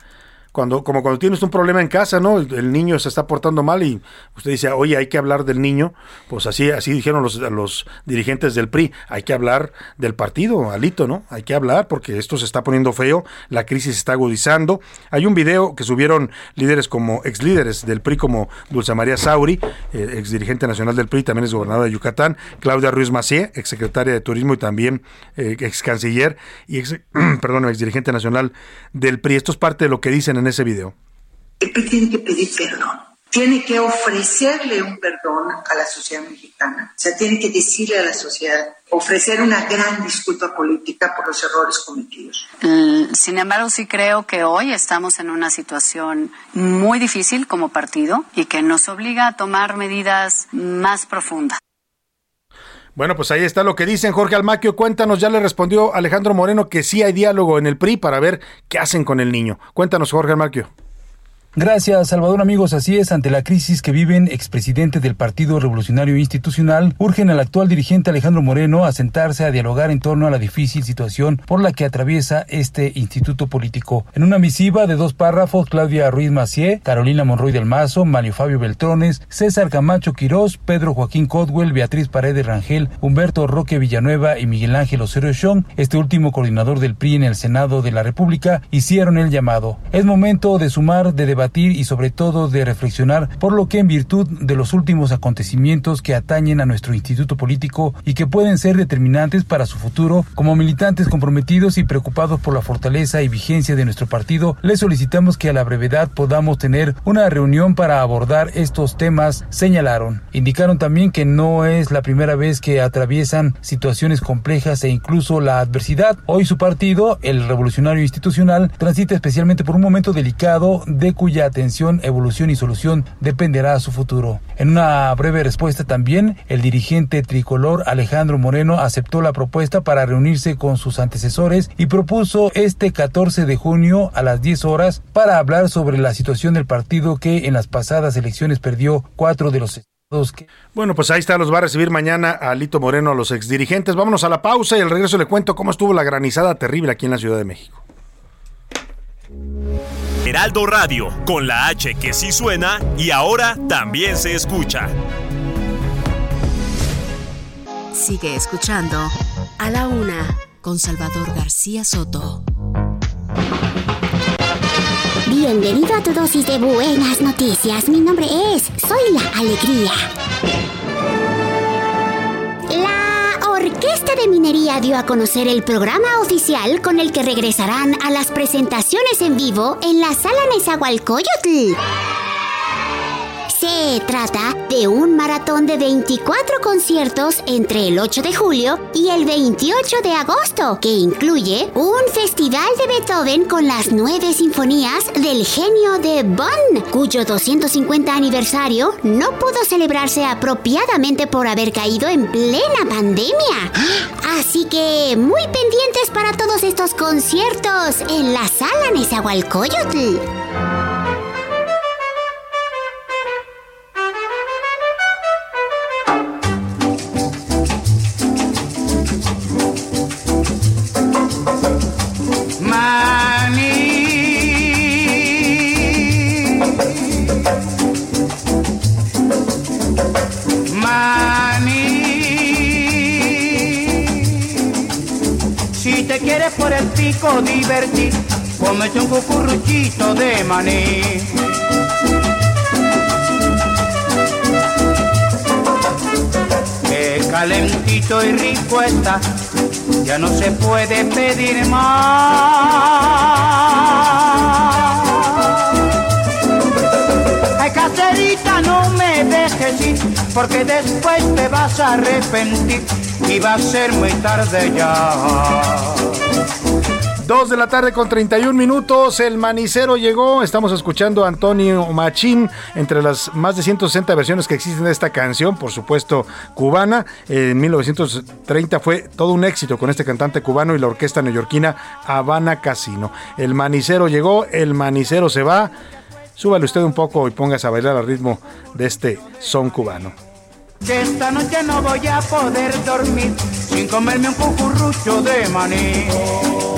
cuando, como cuando tienes un problema en casa, ¿no? El, niño se está portando mal y usted dice, oye, hay que hablar del niño. Pues así, así dijeron los, los dirigentes del PRI, hay que hablar del partido, Alito, ¿no? Hay que hablar porque esto se está poniendo feo, la crisis está agudizando. Hay un video que subieron líderes como, ex líderes del PRI como Dulce María Sauri, eh, ex dirigente nacional del PRI, también es gobernadora de Yucatán, Claudia Ruiz Macié, ex secretaria de Turismo y también eh, ex canciller y ex, perdón, ex dirigente nacional del PRI. Esto es parte de lo que dicen en ese video? El PRI tiene que pedir perdón. Tiene que ofrecerle un perdón a la sociedad mexicana. O sea, tiene que decirle a la sociedad, ofrecer una gran disculpa política por los errores cometidos. Mm, sin embargo, sí creo que hoy estamos en una situación muy difícil como partido y que nos obliga a tomar medidas más profundas. Bueno, pues ahí está lo que dicen. Jorge Almaquio, cuéntanos, ya le respondió Alejandro Moreno que sí hay diálogo en el PRI para ver qué hacen con el niño. Cuéntanos, Jorge Almaquio. Gracias, Salvador amigos. Así es, ante la crisis que viven expresidentes del Partido Revolucionario Institucional, urgen al actual dirigente Alejandro Moreno a sentarse a dialogar en torno a la difícil situación por la que atraviesa este instituto político. En una misiva de dos párrafos, Claudia Ruiz Macié, Carolina Monroy del Mazo, Mario Fabio Beltrones, César Camacho Quirós, Pedro Joaquín Codwell, Beatriz Paredes Rangel, Humberto Roque Villanueva y Miguel Ángel Osorio Chong, este último coordinador del PRI en el Senado de la República, hicieron el llamado. Es momento de sumar, de debatir y sobre todo de reflexionar por lo que en virtud de los últimos acontecimientos que atañen a nuestro instituto político y que pueden ser determinantes para su futuro, como militantes comprometidos y preocupados por la fortaleza y vigencia de nuestro partido, les solicitamos que a la brevedad podamos tener una reunión para abordar estos temas, señalaron. Indicaron también que no es la primera vez que atraviesan situaciones complejas e incluso la adversidad. Hoy su partido, el Revolucionario Institucional, transita especialmente por un momento delicado de cuya atención, evolución y solución dependerá a su futuro. En una breve respuesta también, el dirigente tricolor Alejandro Moreno aceptó la propuesta para reunirse con sus antecesores y propuso este 14 de junio a las 10 horas para hablar sobre la situación del partido que en las pasadas elecciones perdió cuatro de los. Bueno, pues ahí está, los va a recibir mañana a Lito Moreno, a los exdirigentes. Vámonos a la pausa y al regreso le cuento cómo estuvo la granizada terrible aquí en la Ciudad de México. Heraldo Radio, con la H que sí suena y ahora también se escucha. Sigue escuchando A la Una con Salvador García Soto. Bienvenido a tu dosis de buenas noticias. Mi nombre es Soy la Alegría. De Minería dio a conocer el programa oficial con el que regresarán a las presentaciones en vivo en la Sala Nezahualcóyotl. Se trata de un maratón de 24 conciertos entre el 8 de julio y el 28 de agosto, que incluye un festival de Beethoven con las nueve sinfonías del genio de Bonn, cuyo 250 aniversario no pudo celebrarse apropiadamente por haber caído en plena pandemia. Así que muy pendientes para todos estos conciertos en la sala Nezahualcóyotl. Pico divertir, cómete un cucurruchito de maní. Qué calentito y rico está, ya no se puede pedir más. Ay, caserita, no me dejes ir, porque después te vas a arrepentir y va a ser muy tarde ya. Dos de la tarde con 31 minutos, el manicero llegó, estamos escuchando a Antonio Machín, entre las más de 160 versiones que existen de esta canción, por supuesto cubana, en 1930 fue todo un éxito con este cantante cubano y la orquesta neoyorquina Habana Casino. El manicero llegó, el manicero se va, súbale usted un poco y póngase a bailar al ritmo de este son cubano. Esta noche no voy a poder dormir sin comerme un cucurrucho de maní.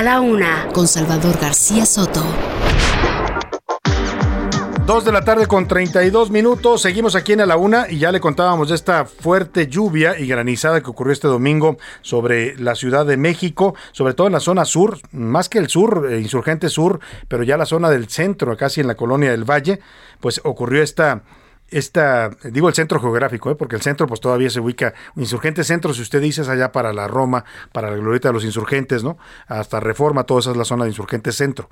A la Una con Salvador García Soto. Dos de la tarde con 32 minutos. Seguimos aquí en A la Una y ya le contábamos de esta fuerte lluvia y granizada que ocurrió este domingo sobre la Ciudad de México, sobre todo en la zona sur, más que el sur, eh, Insurgente Sur, pero ya la zona del centro, casi en la colonia del Valle, pues ocurrió esta esta, digo el centro geográfico, ¿eh? porque el centro pues todavía se ubica, Insurgente Centro, si usted dice es allá para la Roma, para la glorieta de los insurgentes, ¿no? Hasta Reforma, toda esa es la zona de Insurgente Centro.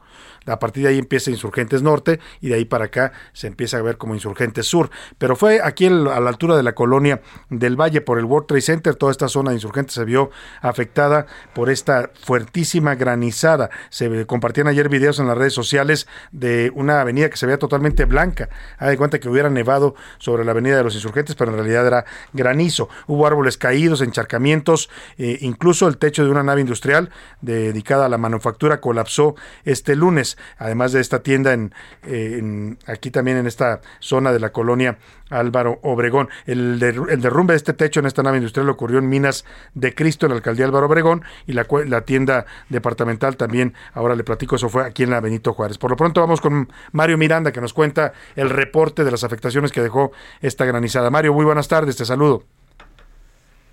A partir de ahí empieza Insurgentes Norte y de ahí para acá se empieza a ver como Insurgentes Sur. Pero fue aquí a la altura de la colonia del Valle por el World Trade Center, toda esta zona de Insurgentes se vio afectada por esta fuertísima granizada. Se compartían ayer videos en las redes sociales de una avenida que se veía totalmente blanca. Haga de cuenta que hubiera nevado sobre la avenida de los insurgentes, pero en realidad era granizo. Hubo árboles caídos, encharcamientos, eh, incluso el techo de una nave industrial dedicada a la manufactura colapsó este lunes. Además de esta tienda en, eh, aquí también en esta zona de la colonia Álvaro Obregón. El, el, derrumbe de este techo en esta nave industrial ocurrió en Minas de Cristo, en la alcaldía Álvaro Obregón, y la, la, tienda departamental también, ahora le platico, eso fue aquí en la Benito Juárez. Por lo pronto vamos con Mario Miranda, que nos cuenta el reporte de las afectaciones que dejó esta granizada. Mario, muy buenas tardes, te saludo.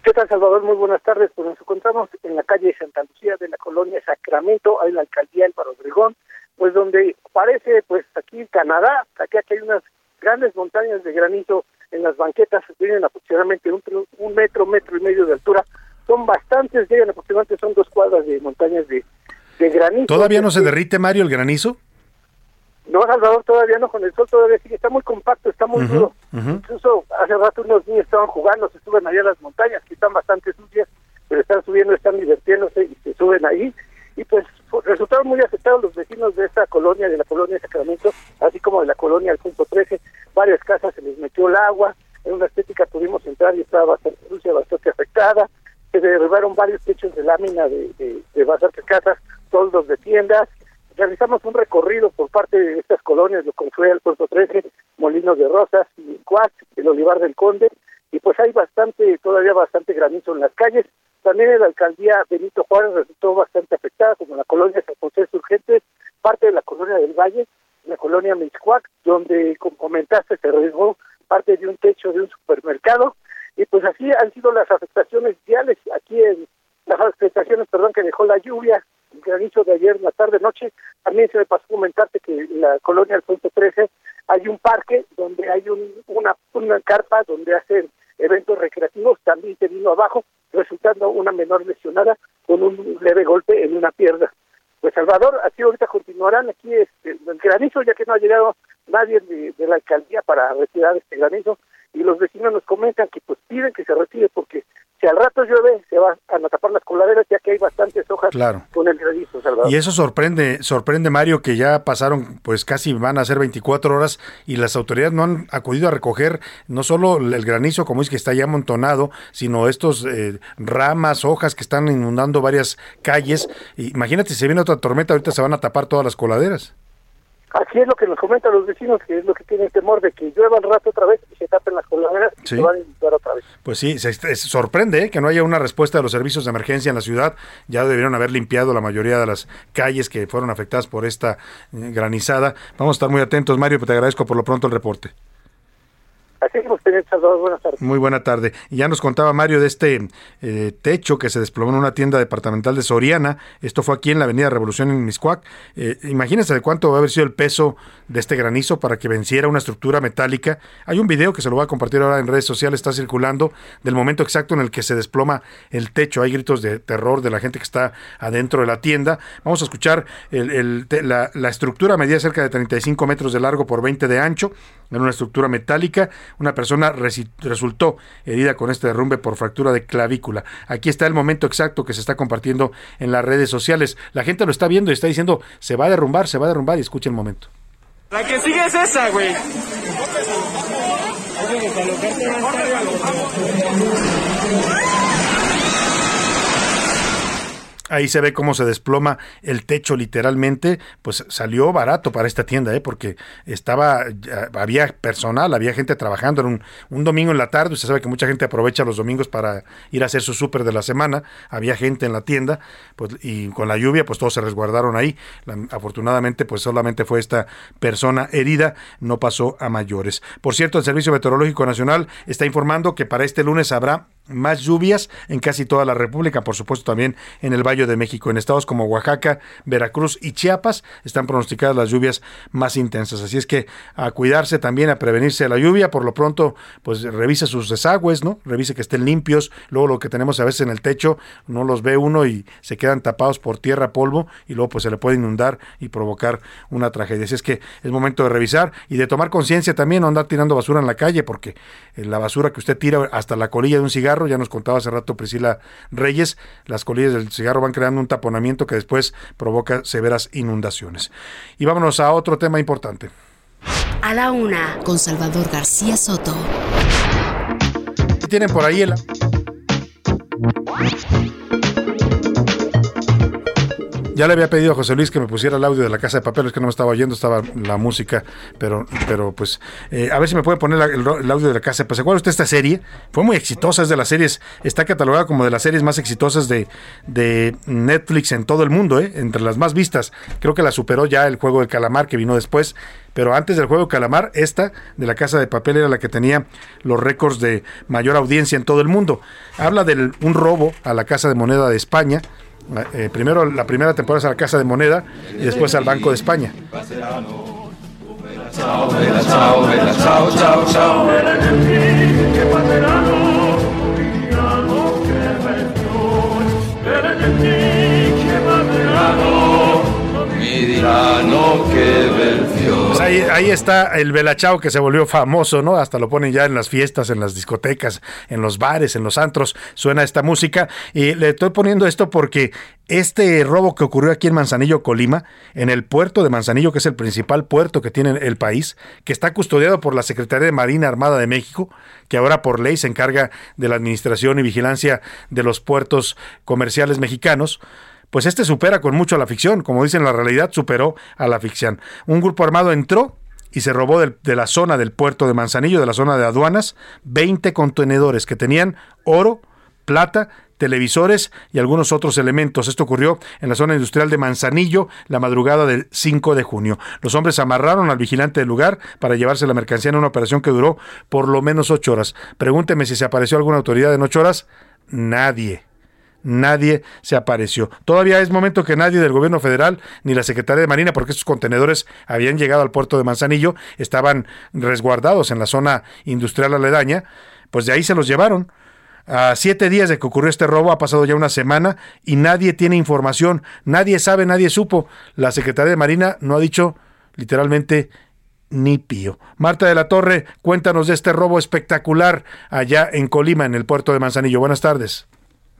¿Qué tal, Salvador? Muy buenas tardes. Pues nos encontramos en la calle Santa Lucía de la colonia Sacramento, en la alcaldía Álvaro Obregón, pues donde parece, pues aquí Canadá, aquí, aquí hay unas grandes montañas de granizo en las banquetas, tienen aproximadamente un, un, metro, metro y medio de altura. Son bastantes, llegan aproximadamente, son dos cuadras de montañas de, de granizo. ¿Todavía no se derrite, Mario, el granizo? No, Salvador, todavía no, con el sol todavía sigue, está muy compacto, está muy uh -huh, duro. Uh -huh. Incluso hace rato unos niños estaban jugando, se suben allá a las montañas, que están bastante sucias, pero están subiendo, están divirtiéndose y se suben ahí. Y pues resultaron muy afectados los vecinos de esta colonia, de la colonia de Sacramento, así como de la colonia al punto 13. Varias casas se les metió el agua, en una estética pudimos entrar y estaba bastante sucia, bastante afectada. Se derribaron varios techos de lámina de, de, de bastantes casas, toldos de tiendas. Realizamos un recorrido por parte de estas colonias, lo que fue el puerto 13, Molinos de Rosas, Cuac, el Olivar del Conde, y pues hay bastante, todavía bastante granizo en las calles. También la alcaldía Benito Juárez resultó bastante afectada, como la colonia San José Surgentes, parte de la colonia del Valle, la colonia Mixcuac, donde, como comentaste, se arriesgó parte de un techo de un supermercado. Y pues así han sido las afectaciones viales aquí en las afectaciones, perdón, que dejó la lluvia, granizo de ayer, la tarde, noche. También se me pasó comentarte que en la colonia Alfonso 13 hay un parque donde hay un, una, una carpa donde hacen eventos recreativos, también se vino abajo, resultando una menor lesionada con un leve golpe en una pierna. Pues Salvador, así ahorita continuarán aquí este, el granizo, ya que no ha llegado nadie de, de la alcaldía para retirar este granizo, y los vecinos nos comentan que pues piden que se retire porque si al rato llueve se van a tapar las coladeras ya que hay bastantes hojas con el granizo, Salvador. Y eso sorprende, sorprende Mario que ya pasaron pues casi van a ser 24 horas y las autoridades no han acudido a recoger no solo el granizo como es que está ya amontonado, sino estos eh, ramas, hojas que están inundando varias calles. Imagínate si viene otra tormenta, ahorita se van a tapar todas las coladeras. Así es lo que nos comentan los vecinos, que es lo que tienen temor de que llueva al rato otra vez y se tapen las coladeras y Sí. se van a inundar otra vez. Pues sí, se, se sorprende ¿eh? que no haya una respuesta de los servicios de emergencia en la ciudad. Ya debieron haber limpiado la mayoría de las calles que fueron afectadas por esta eh, granizada. Vamos a estar muy atentos, Mario, pero te agradezco por lo pronto el reporte. Tardes. Muy buena tarde. Ya nos contaba Mario de este eh, techo que se desplomó en una tienda departamental de Soriana. Esto fue aquí en la Avenida Revolución en Miscuac. Eh, imagínense de cuánto va a haber sido el peso de este granizo para que venciera una estructura metálica. Hay un video que se lo voy a compartir ahora en redes sociales, está circulando, del momento exacto en el que se desploma el techo. Hay gritos de terror de la gente que está adentro de la tienda. Vamos a escuchar la, la estructura medía cerca de 35 metros de largo por 20 de ancho. Era una estructura metálica. Una persona resultó herida con este derrumbe por fractura de clavícula. Aquí está el momento exacto que se está compartiendo en las redes sociales. La gente lo está viendo y está diciendo, se va a derrumbar, se va a derrumbar y escuchen el momento. La que sigue es esa, güey. Ahí se ve cómo se desploma el techo literalmente, pues salió barato para esta tienda, ¿eh? porque estaba, había personal, había gente trabajando, era un, domingo en la tarde, usted sabe que mucha gente aprovecha los domingos para ir a hacer su súper de la semana, había gente en la tienda, pues, y con la lluvia, pues todos se resguardaron ahí, afortunadamente, pues solamente fue esta persona herida, no pasó a mayores. Por cierto, el Servicio Meteorológico Nacional está informando que para este lunes habrá más lluvias en casi toda la República, por supuesto también en el Valle de México. En estados como Oaxaca, Veracruz y Chiapas están pronosticadas las lluvias más intensas. Así es que a cuidarse también, a prevenirse de la lluvia. Por lo pronto, pues revise sus desagües, ¿no? Revise que estén limpios. Luego lo que tenemos a veces en el techo, no los ve uno y se quedan tapados por tierra, polvo y luego pues se le puede inundar y provocar una tragedia. Así es que es momento de revisar y de tomar conciencia también, no andar tirando basura en la calle porque eh, la basura que usted tira hasta la colilla de un cigarro, ya nos contaba hace rato Priscila Reyes, las colillas del cigarro van creando un taponamiento que después provoca severas inundaciones. Y vámonos a otro tema importante. A la una, con Salvador García Soto. ¿Qué tienen por ahí el... Ya le había pedido a José Luis que me pusiera el audio de la casa de papel, es que no me estaba oyendo, estaba la música, pero, pero pues, eh, a ver si me puede poner el, audio de la casa de papel. ¿Se acuerda usted esta serie? Fue muy exitosa, es de las series, está catalogada como de las series más exitosas de, de Netflix en todo el mundo, ¿eh? entre las más vistas. Creo que la superó ya el juego de calamar que vino después, pero antes del juego calamar, esta de la casa de papel era la que tenía los récords de mayor audiencia en todo el mundo. Habla de un robo a la casa de moneda de España. Eh, primero la primera temporada es a la Casa de Moneda y después al Banco de España. Pues ahí, ahí está el Belachao que se volvió famoso, ¿no? Hasta lo ponen ya en las fiestas, en las discotecas, en los bares, en los antros, suena esta música. Y le estoy poniendo esto porque este robo que ocurrió aquí en Manzanillo, Colima, en el puerto de Manzanillo, que es el principal puerto que tiene el país, que está custodiado por la Secretaría de Marina Armada de México, que ahora por ley se encarga de la administración y vigilancia de los puertos comerciales mexicanos pues este supera con mucho a la ficción, como dicen la realidad superó a la ficción. Un grupo armado entró y se robó de la zona del puerto de Manzanillo, de la zona de aduanas, 20 contenedores que tenían oro, plata, televisores y algunos otros elementos. Esto ocurrió en la zona industrial de Manzanillo la madrugada del 5 de junio. Los hombres amarraron al vigilante del lugar para llevarse la mercancía en una operación que duró por lo menos ocho horas. Pregúnteme si se apareció alguna autoridad en ocho horas. Nadie. Nadie se apareció. Todavía es momento que nadie del gobierno federal ni la Secretaría de Marina, porque estos contenedores habían llegado al puerto de Manzanillo, estaban resguardados en la zona industrial aledaña, pues de ahí se los llevaron. A siete días de que ocurrió este robo, ha pasado ya una semana y nadie tiene información, nadie sabe, nadie supo. La Secretaría de Marina no ha dicho literalmente ni pío. Marta de la Torre, cuéntanos de este robo espectacular allá en Colima, en el puerto de Manzanillo. Buenas tardes.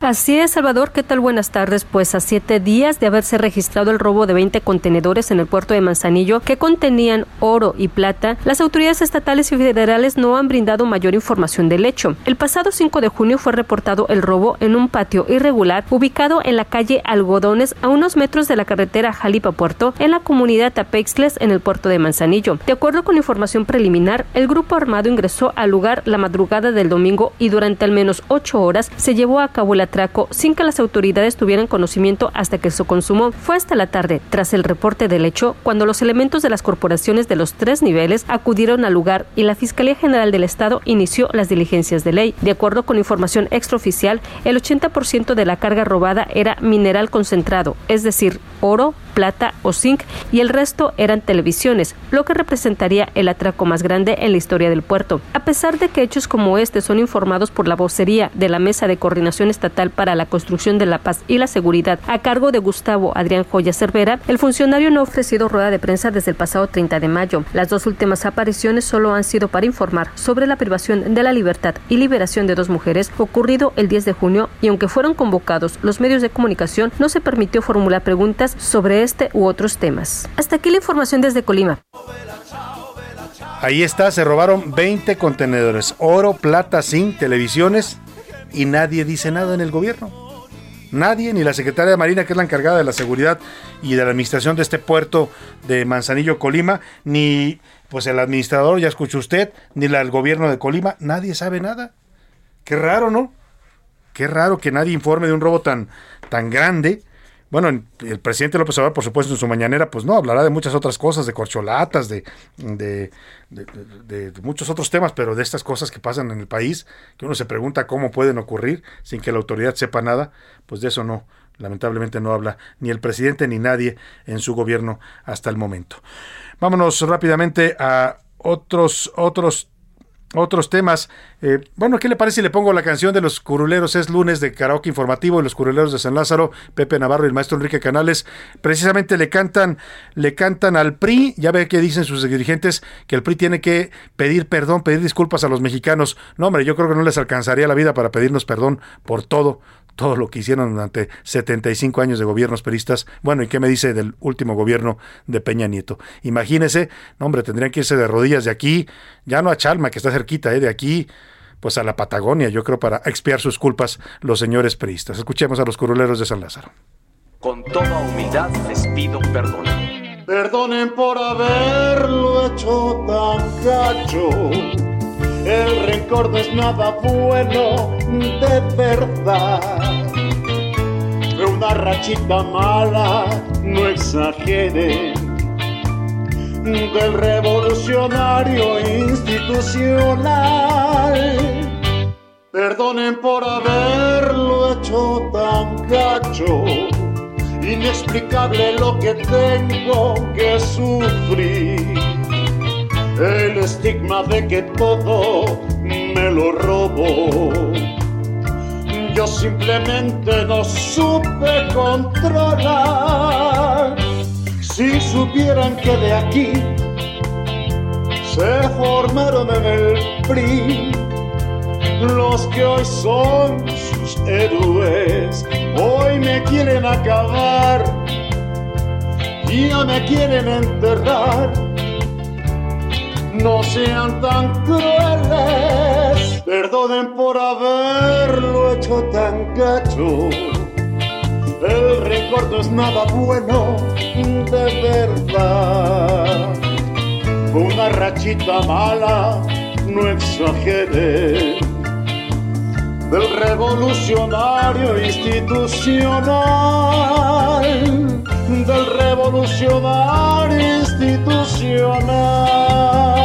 Así es, Salvador, ¿qué tal? Buenas tardes. Pues a siete días de haberse registrado el robo de 20 contenedores en el puerto de Manzanillo que contenían oro y plata, las autoridades estatales y federales no han brindado mayor información del hecho. El pasado 5 de junio fue reportado el robo en un patio irregular ubicado en la calle Algodones a unos metros de la carretera Jalipa Puerto en la comunidad Tapexles en el puerto de Manzanillo. De acuerdo con información preliminar, el grupo armado ingresó al lugar la madrugada del domingo y durante al menos ocho horas se llevó a cabo el atraco sin que las autoridades tuvieran conocimiento hasta que se consumó. Fue hasta la tarde, tras el reporte del hecho, cuando los elementos de las corporaciones de los tres niveles acudieron al lugar y la Fiscalía General del Estado inició las diligencias de ley. De acuerdo con información extraoficial, el 80% de la carga robada era mineral concentrado, es decir, oro, plata o zinc, y el resto eran televisiones, lo que representaría el atraco más grande en la historia del puerto. A pesar de que hechos como este son informados por la vocería de la Mesa de Coordinación Estatal para la Construcción de la Paz y la Seguridad a cargo de Gustavo Adrián Joya Cervera, el funcionario no ha ofrecido rueda de prensa desde el pasado 30 de mayo. Las dos últimas apariciones solo han sido para informar sobre la privación de la libertad y liberación de dos mujeres ocurrido el 10 de junio y aunque fueron convocados los medios de comunicación, no se permitió formular preguntas sobre este u otros temas. Hasta aquí la información desde Colima. Ahí está, se robaron 20 contenedores, oro, plata, zinc, televisiones y nadie dice nada en el gobierno. Nadie, ni la secretaria de Marina, que es la encargada de la seguridad y de la administración de este puerto de Manzanillo, Colima, ni pues el administrador, ya escuchó usted, ni la, el gobierno de Colima, nadie sabe nada. Qué raro, ¿no? Qué raro que nadie informe de un robo tan, tan grande. Bueno, el presidente López Obrador, por supuesto, en su mañanera, pues no, hablará de muchas otras cosas, de corcholatas, de, muchos otros temas, pero de estas cosas que pasan en el país, que uno se pregunta cómo pueden ocurrir sin que la autoridad sepa nada, pues de eso no, lamentablemente no habla ni el presidente ni nadie en su gobierno hasta el momento. Vámonos rápidamente a otros, otros otros temas. Eh, bueno, ¿qué le parece si le pongo la canción de los curuleros? Es lunes de karaoke informativo y los curuleros de San Lázaro, Pepe Navarro y el maestro Enrique Canales, precisamente le cantan, le cantan al PRI, ya ve que dicen sus dirigentes que el PRI tiene que pedir perdón, pedir disculpas a los mexicanos. No, hombre, yo creo que no les alcanzaría la vida para pedirnos perdón por todo, todo lo que hicieron durante 75 años de gobiernos peristas. Bueno, ¿y qué me dice del último gobierno de Peña Nieto? Imagínese, no, hombre, tendrían que irse de rodillas de aquí, ya no a Chalma, que está cerquita, ¿eh? de aquí, pues a la Patagonia, yo creo, para expiar sus culpas los señores peristas. Escuchemos a los curuleros de San Lázaro. Con toda humildad les pido perdón. Perdonen por haberlo hecho tan gacho. El rencor no es nada bueno de verdad. Una rachita mala, no exageren. Del revolucionario institucional. Perdonen por haberlo hecho tan gacho. Inexplicable lo que tengo que sufrir. El estigma de que todo me lo robo. Yo simplemente no supe controlar. Si supieran que de aquí se formaron en el PRI los que hoy son sus héroes, hoy me quieren acabar, ya me quieren enterrar. No sean tan crueles, perdonen por haberlo hecho tan gacho. El rencor no es nada bueno de verdad. una rachita mala, no exageré. Del revolucionario institucional, del revolucionario institucional.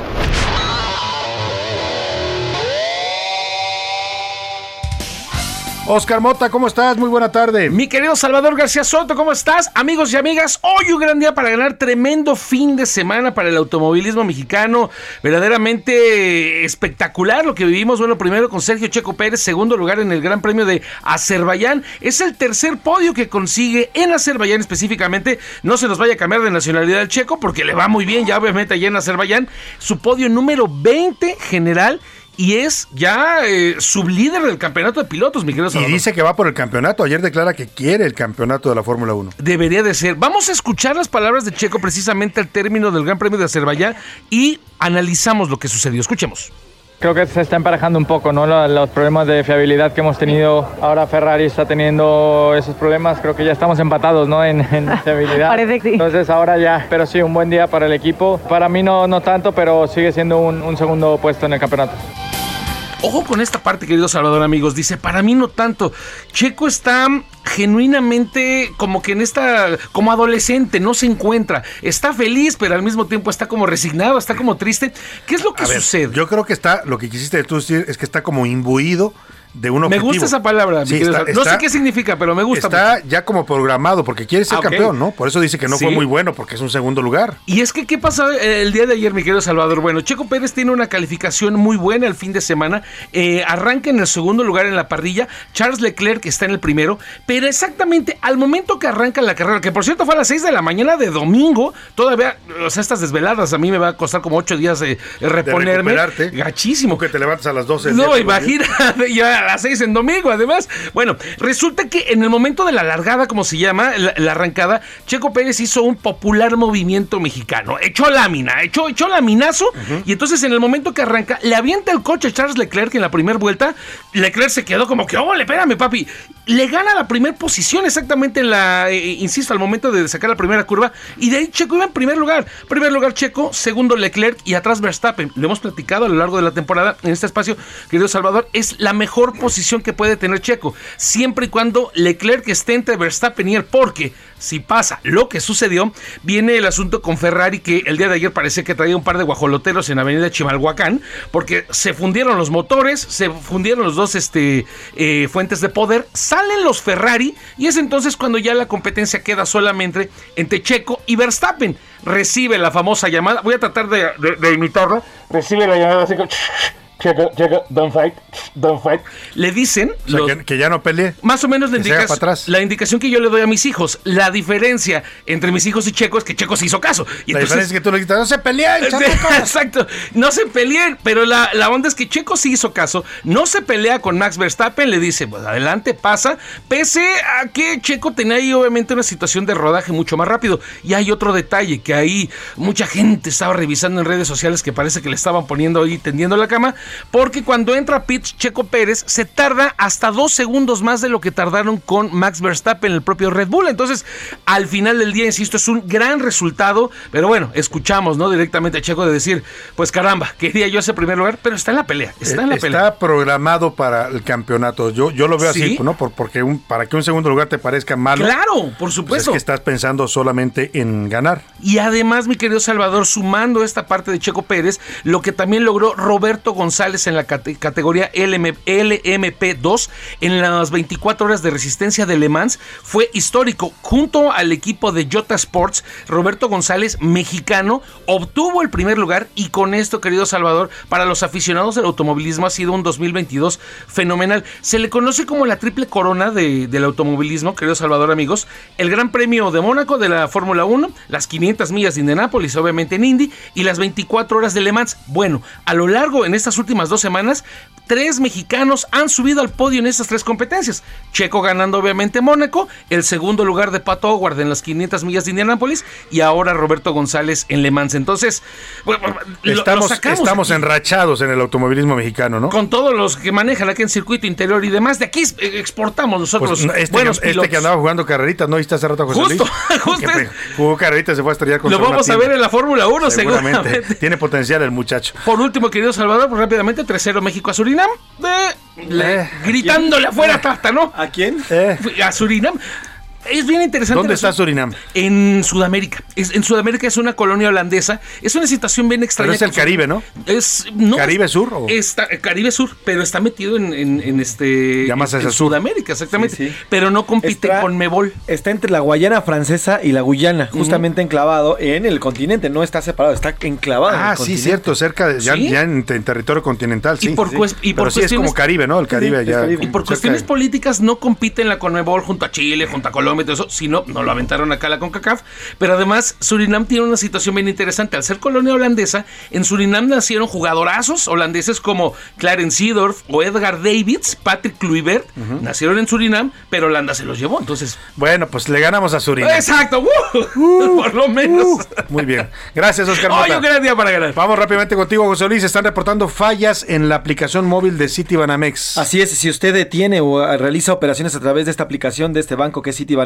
Oscar Mota, ¿cómo estás? Muy buena tarde. Mi querido Salvador García Soto, ¿cómo estás? Amigos y amigas, hoy un gran día para ganar tremendo fin de semana para el automovilismo mexicano. Verdaderamente espectacular lo que vivimos. Bueno, primero con Sergio Checo Pérez, segundo lugar en el Gran Premio de Azerbaiyán. Es el tercer podio que consigue en Azerbaiyán específicamente. No se nos vaya a cambiar de nacionalidad el checo porque le va muy bien ya obviamente allá en Azerbaiyán. Su podio número 20 general y es ya eh, sublíder del campeonato de pilotos, mi querido Y Salvador. dice que va por el campeonato. Ayer declara que quiere el campeonato de la Fórmula 1. Debería de ser. Vamos a escuchar las palabras de Checo precisamente al término del Gran Premio de Azerbaiyán y analizamos lo que sucedió. Escuchemos. Creo que se está emparejando un poco, ¿no? Los, problemas de fiabilidad que hemos tenido. Ahora Ferrari está teniendo esos problemas. Creo que ya estamos empatados, ¿no? En, en fiabilidad. Parece que sí. Entonces ahora ya. Pero sí, un buen día para el equipo. Para mí no, no tanto, pero sigue siendo un, un segundo puesto en el campeonato. Ojo con esta parte, querido Salvador, amigos. Dice, para mí no tanto. Checo está genuinamente como que en esta, como adolescente, no se encuentra. Está feliz, pero al mismo tiempo está como resignado, está como triste. ¿Qué es lo que A ver, sucede? Yo creo que está, lo que quisiste tú decir es que está como imbuido de un Me objetivo. gusta esa palabra, Sí, está- Salvador. No está- sé qué significa, pero me gusta. Está mucho. ya como programado porque quiere ser Ah, campeón, ¿no? Por eso dice que no fue muy bueno porque es un segundo lugar. Y es que, ¿qué pasó eh, el día de ayer, mi querido Salvador? Bueno, Checo Pérez tiene una calificación muy buena el fin de semana. Eh, arranca en el segundo lugar en la parrilla. Charles Leclerc está en el primero. Pero exactamente al momento que arranca la carrera, que por cierto fue a las 6 de la mañana de domingo, todavía, o sea, estas desveladas a mí me va a costar como 8 días eh, reponerme. recuperarte. Gachísimo. Que te levantas a las 12. del No, imagínate, ya a las 6 en domingo, además. Bueno, resulta que en el momento de la largada, como se llama, la, la arrancada, Checo Pérez hizo un popular movimiento mexicano. Echó lámina, echó, echó laminazo. Y entonces, en el momento que arranca, le avienta el coche a Charles Leclerc en la primera vuelta. Leclerc se quedó como que, oh, espérame, papi. Le gana la primera posición exactamente en la, eh, insisto, al momento de sacar la primera curva. Y de ahí Checo iba en primer lugar. Primer lugar Checo, segundo Leclerc y atrás Verstappen. Lo hemos platicado a lo largo de la temporada en este espacio, querido Salvador. Es la mejor posición que puede tener Checo. Siempre y cuando Leclerc esté entre Verstappen y él. Porque si pasa lo que sucedió, viene el asunto con Ferrari que el día de ayer parece que traía un par de guajoloteros en Avenida Chimalhuacán. Porque se fundieron los motores, se fundieron los dos este, eh, fuentes de poder. Salen los Ferrari y es entonces cuando ya la competencia queda solamente entre Checo y Verstappen. Recibe la famosa llamada. Voy a tratar de, de- imitarlo. Recibe la llamada así como. Checo, Checo, don't fight, don't fight. Le dicen. O sea, los- que, que ya no pelee. más o menos la, Que se haga indica- para atrás. la indicación que yo le doy a mis hijos. La diferencia entre mis hijos y Checo es que Checo se hizo caso. Y La entonces- diferencia es que tú le quitas, no se peleen, Sí, chamacos". Exacto, no se peleen, pero la, la onda es que Checo sí hizo caso, no se pelea con Max Verstappen, le dice, pues adelante, pasa, pese a que Checo tenía ahí obviamente una situación de rodaje mucho más rápido. Y hay otro detalle, que ahí mucha gente estaba revisando en redes sociales que parece que le estaban poniendo ahí tendiendo la cama, porque cuando entra Pitts Checo Pérez se tarda hasta dos segundos más de lo que tardaron con Max Verstappen, el propio Red Bull. Entonces, al final del día, insisto, es un gran resultado, pero bueno, escuchamos, ¿no? Directamente a Checo de decir, pues caramba, quería yo ese primer lugar, pero está en la pelea, está en la Eh, Está pelea. programado para el campeonato. Yo, yo lo veo ¿Sí? así, ¿no? Por, porque un, para que un segundo lugar te parezca malo. Claro, por pues supuesto. es que estás pensando solamente en ganar. Y además, mi querido Salvador, sumando esta parte de Checo Pérez, lo que también logró Roberto González en la cate- categoría LM LMP2 en las 24 horas de resistencia de Le Mans fue histórico. Junto al equipo de Jota Sports, Roberto González, mexicano, obtuvo el primer lugar y con esto, querido Salvador, para los aficionados del automovilismo ha sido un 2022 fenomenal. Se le conoce como la triple corona de- del automovilismo, querido Salvador, amigos. El Gran Premio de Mónaco de la Fórmula 1, las 500 millas de Indianápolis, obviamente en Indy, y las 24 horas de Le Mans. Bueno, a lo largo en estas últimas dos semanas, tres mexicanos han subido al podio en estas tres competencias. Checo ganando obviamente Mónaco, el segundo lugar de Pato Howard en las 500 millas de Indianápolis y ahora Roberto González en Le Mans. Entonces, bueno, lo- lo Estamos, estamos enrachados en el automovilismo mexicano, ¿no? con todos los que manejan aquí en circuito interior y demás. De aquí eh, exportamos nosotros Pues, este, buenos que, este que andaba jugando carreritas, ¿no? ¿Viste hace rato a José Justo, Luis? justo. Jugó carreritas, se fue a estrellar con Lo vamos a ver en la Fórmula 1 seguramente. Tiene potencial el muchacho. Por último, querido Salvador, pues rápidamente 3-0 México a Surinam. Eh, le- gritándole afuera Tata, ¿no? ¿A quién? A Surinam. Es bien interesante. ¿Dónde está. Surinam? En Sudamérica. Es- en Sudamérica es una colonia holandesa. Es una situación bien extraña. Pero es el Caribe, ¿no? Es, no, ¿Caribe Sur o? Está, eh, Caribe Sur, pero está metido en, en- en este. Ya más en, hacia en el sur. Sudamérica, exactamente. Sí, sí. Pero no compite Está- con Mebol. Está entre la Guayana francesa y la Guyana, justamente enclavado en el continente, no está separado, está enclavado. en el Ah, sí, continente. cierto, cerca de, ya, ¿Sí? ya en, en territorio continental, sí. Y por Sí. cues- y Pero por sí es como cuestiones- Caribe, ¿no? El Caribe Sí, ya. Y por cuestiones de- políticas no compiten la Conmebol junto a Chile, junto a Colombia todo eso, sino no lo aventaron acá a la CONCACAF. Pero además, Surinam tiene una situación bien interesante. Al ser colonia holandesa, en Surinam nacieron jugadorazos holandeses como Clarence Seedorf o Edgar Davids, Patrick Kluivert. Nacieron en Surinam, pero Holanda se los llevó. Entonces, Bueno, pues le ganamos a Surinam. exacto, ¡uh! por lo menos. Muy bien. Gracias, Oscar. Hoy un gran día para ganar. Vamos rápidamente contigo, José Luis. Están reportando fallas en la aplicación móvil de Citibanamex. Así es, si usted detiene o realiza operaciones a través de esta aplicación de este banco que es Citibanamex,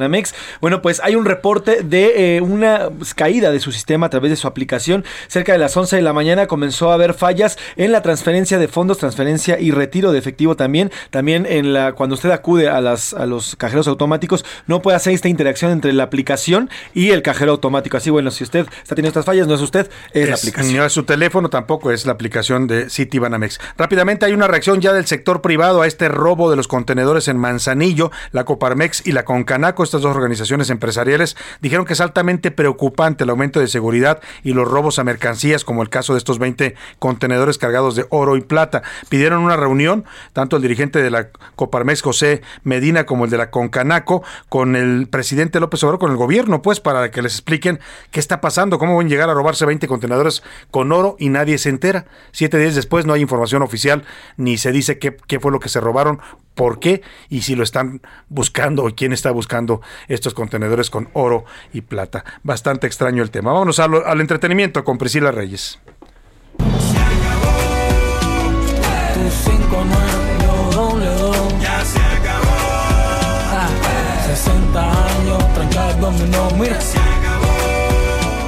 bueno, pues hay un reporte de eh, una caída de su sistema a través de su aplicación. Cerca de las 11 de la mañana comenzó a haber fallas en la transferencia de fondos, transferencia y retiro de efectivo también. También en la cuando usted acude a las a los cajeros automáticos no puede hacer esta interacción entre la aplicación y el cajero automático. Así bueno, si usted está teniendo estas fallas, no es usted, es, la aplicación. No es su teléfono, tampoco es la aplicación de Citibanamex. Rápidamente hay una reacción ya del sector privado a este robo de los contenedores en Manzanillo. La Coparmex y la Concanaco, estas dos organizaciones empresariales, dijeron que es altamente preocupante el aumento de seguridad y los robos a mercancías, como el caso de estos 20 contenedores cargados de oro y plata. Pidieron una reunión, tanto el dirigente de la Coparmex, José Medina, como el de la Concanaco, con el presidente López Obrador, con el gobierno, pues, para que les expliquen qué está pasando, cómo van a llegar a robarse 20 contenedores con oro y nadie se entera. Siete días después no hay información oficial, ni se dice qué, qué fue lo que se robaron, por qué y si lo están buscando o quién está buscando estos contenedores con oro y plata. Bastante extraño el tema. Vámonos al entretenimiento con Priscila Reyes. Tu 59 yo doble dos. Ya se acabó. 60 años, dominó, mira.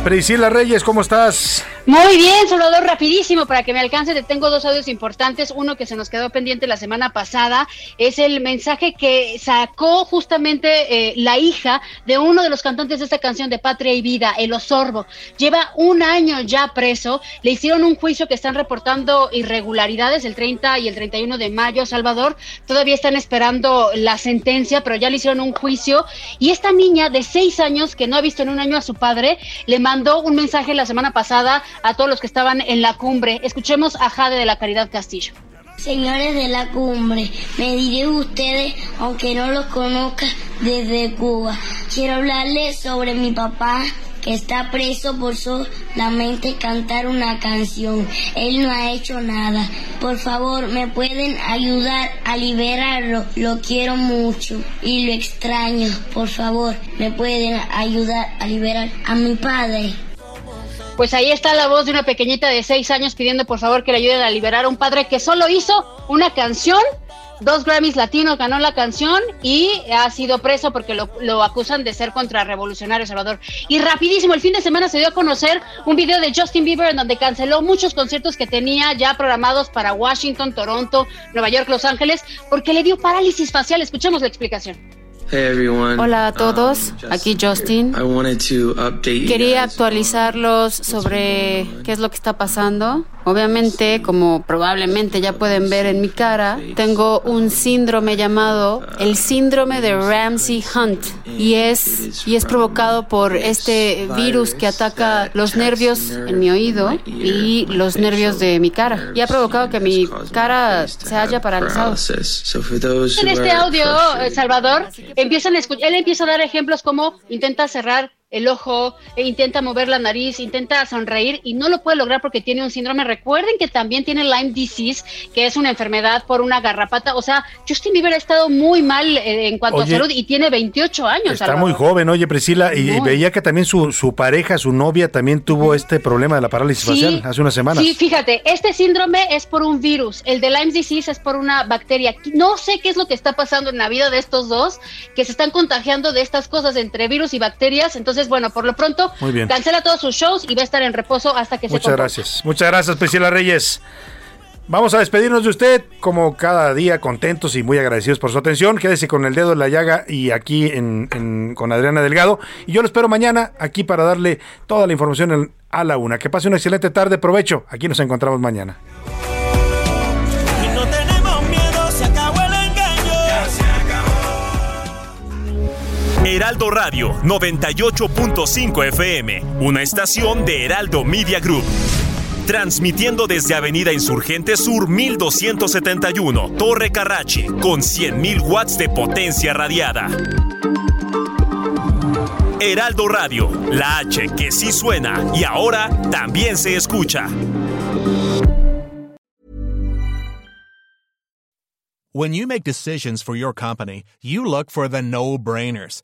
Priscila Reyes, ¿cómo estás? Muy bien, Salvador, rapidísimo para que me alcance. Te tengo dos audios importantes. Uno que se nos quedó pendiente la semana pasada es el mensaje que sacó justamente eh, la hija de uno de los cantantes de esta canción de Patria y Vida, El Osorbo. Lleva un año ya preso. Le hicieron un juicio que están reportando irregularidades el 30 y el 31 de mayo, Salvador. Todavía están esperando la sentencia, pero ya le hicieron un juicio. Y esta niña de seis años que no ha visto en un año a su padre, le mandó un mensaje la semana pasada a todos los que estaban en la cumbre. Escuchemos a Jade de la Caridad Castillo. Señores de la cumbre, me diré ustedes, aunque no los conozca desde Cuba. Quiero hablarles sobre mi papá está preso por solamente cantar una canción. Él no ha hecho nada. Por favor, me pueden ayudar a liberarlo. Lo quiero mucho y lo extraño. Por favor, me pueden ayudar a liberar a mi padre. Pues ahí está la voz de una pequeñita de seis años pidiendo por favor que le ayuden a liberar a un padre que solo hizo una canción, dos Grammys latinos ganó la canción y ha sido preso porque lo, lo acusan de ser contrarrevolucionario Salvador. Y rapidísimo, el fin de semana se dio a conocer un video de Justin Bieber en donde canceló muchos conciertos que tenía ya programados para Washington, Toronto, Nueva York, Los Ángeles, porque le dio parálisis facial. Escuchemos la explicación. Hey everyone. Hola a todos, Um, aquí Justin. I wanted to update you Quería actualizarlos sobre qué es lo que está pasando. Obviamente, como probablemente ya pueden ver en mi cara, tengo un síndrome llamado el síndrome de Ramsey Hunt y es y es provocado por este virus que ataca los nervios en mi oído y los nervios de mi cara y ha provocado que mi cara se haya paralizado. En este audio, eh, Salvador, empiezan a él empieza a dar ejemplos como intenta cerrar el ojo, e intenta mover la nariz, intenta sonreír y no lo puede lograr porque tiene un síndrome. Recuerden que también tiene Lyme disease, que es una enfermedad por una garrapata. O sea, Justin Bieber ha estado muy mal eh, en cuanto Oye, a salud y tiene 28 años. Está Salvador. muy joven, oye Priscila, y veía que también su, su pareja, su novia, también tuvo este problema de la parálisis Sí, facial hace unas semanas. Sí, fíjate, este síndrome es por un virus, el de Lyme disease es por una bacteria. No sé qué es lo que está pasando en la vida de estos dos, que se están contagiando de estas cosas entre virus y bacterias. Entonces, bueno, por lo pronto, Muy bien. cancela todos sus shows y va a estar en reposo hasta que se Muchas gracias. Muchas gracias, Priscila Reyes. Vamos a despedirnos de usted, como cada día, contentos y muy agradecidos por su atención. Quédese con el dedo en la llaga y aquí en, en- con Adriana Delgado. Y yo lo espero mañana aquí para darle toda la información a la una. Que pase una excelente tarde, provecho. Aquí nos encontramos mañana. Heraldo Radio 98.5 FM, una estación de Heraldo Media Group. Transmitiendo desde Avenida Insurgente Sur 1271, Torre Carrachi, con 100.000 watts de potencia radiada. Heraldo Radio, la H que sí suena y ahora también se escucha. When you make decisions for your company, you look for the no brainers.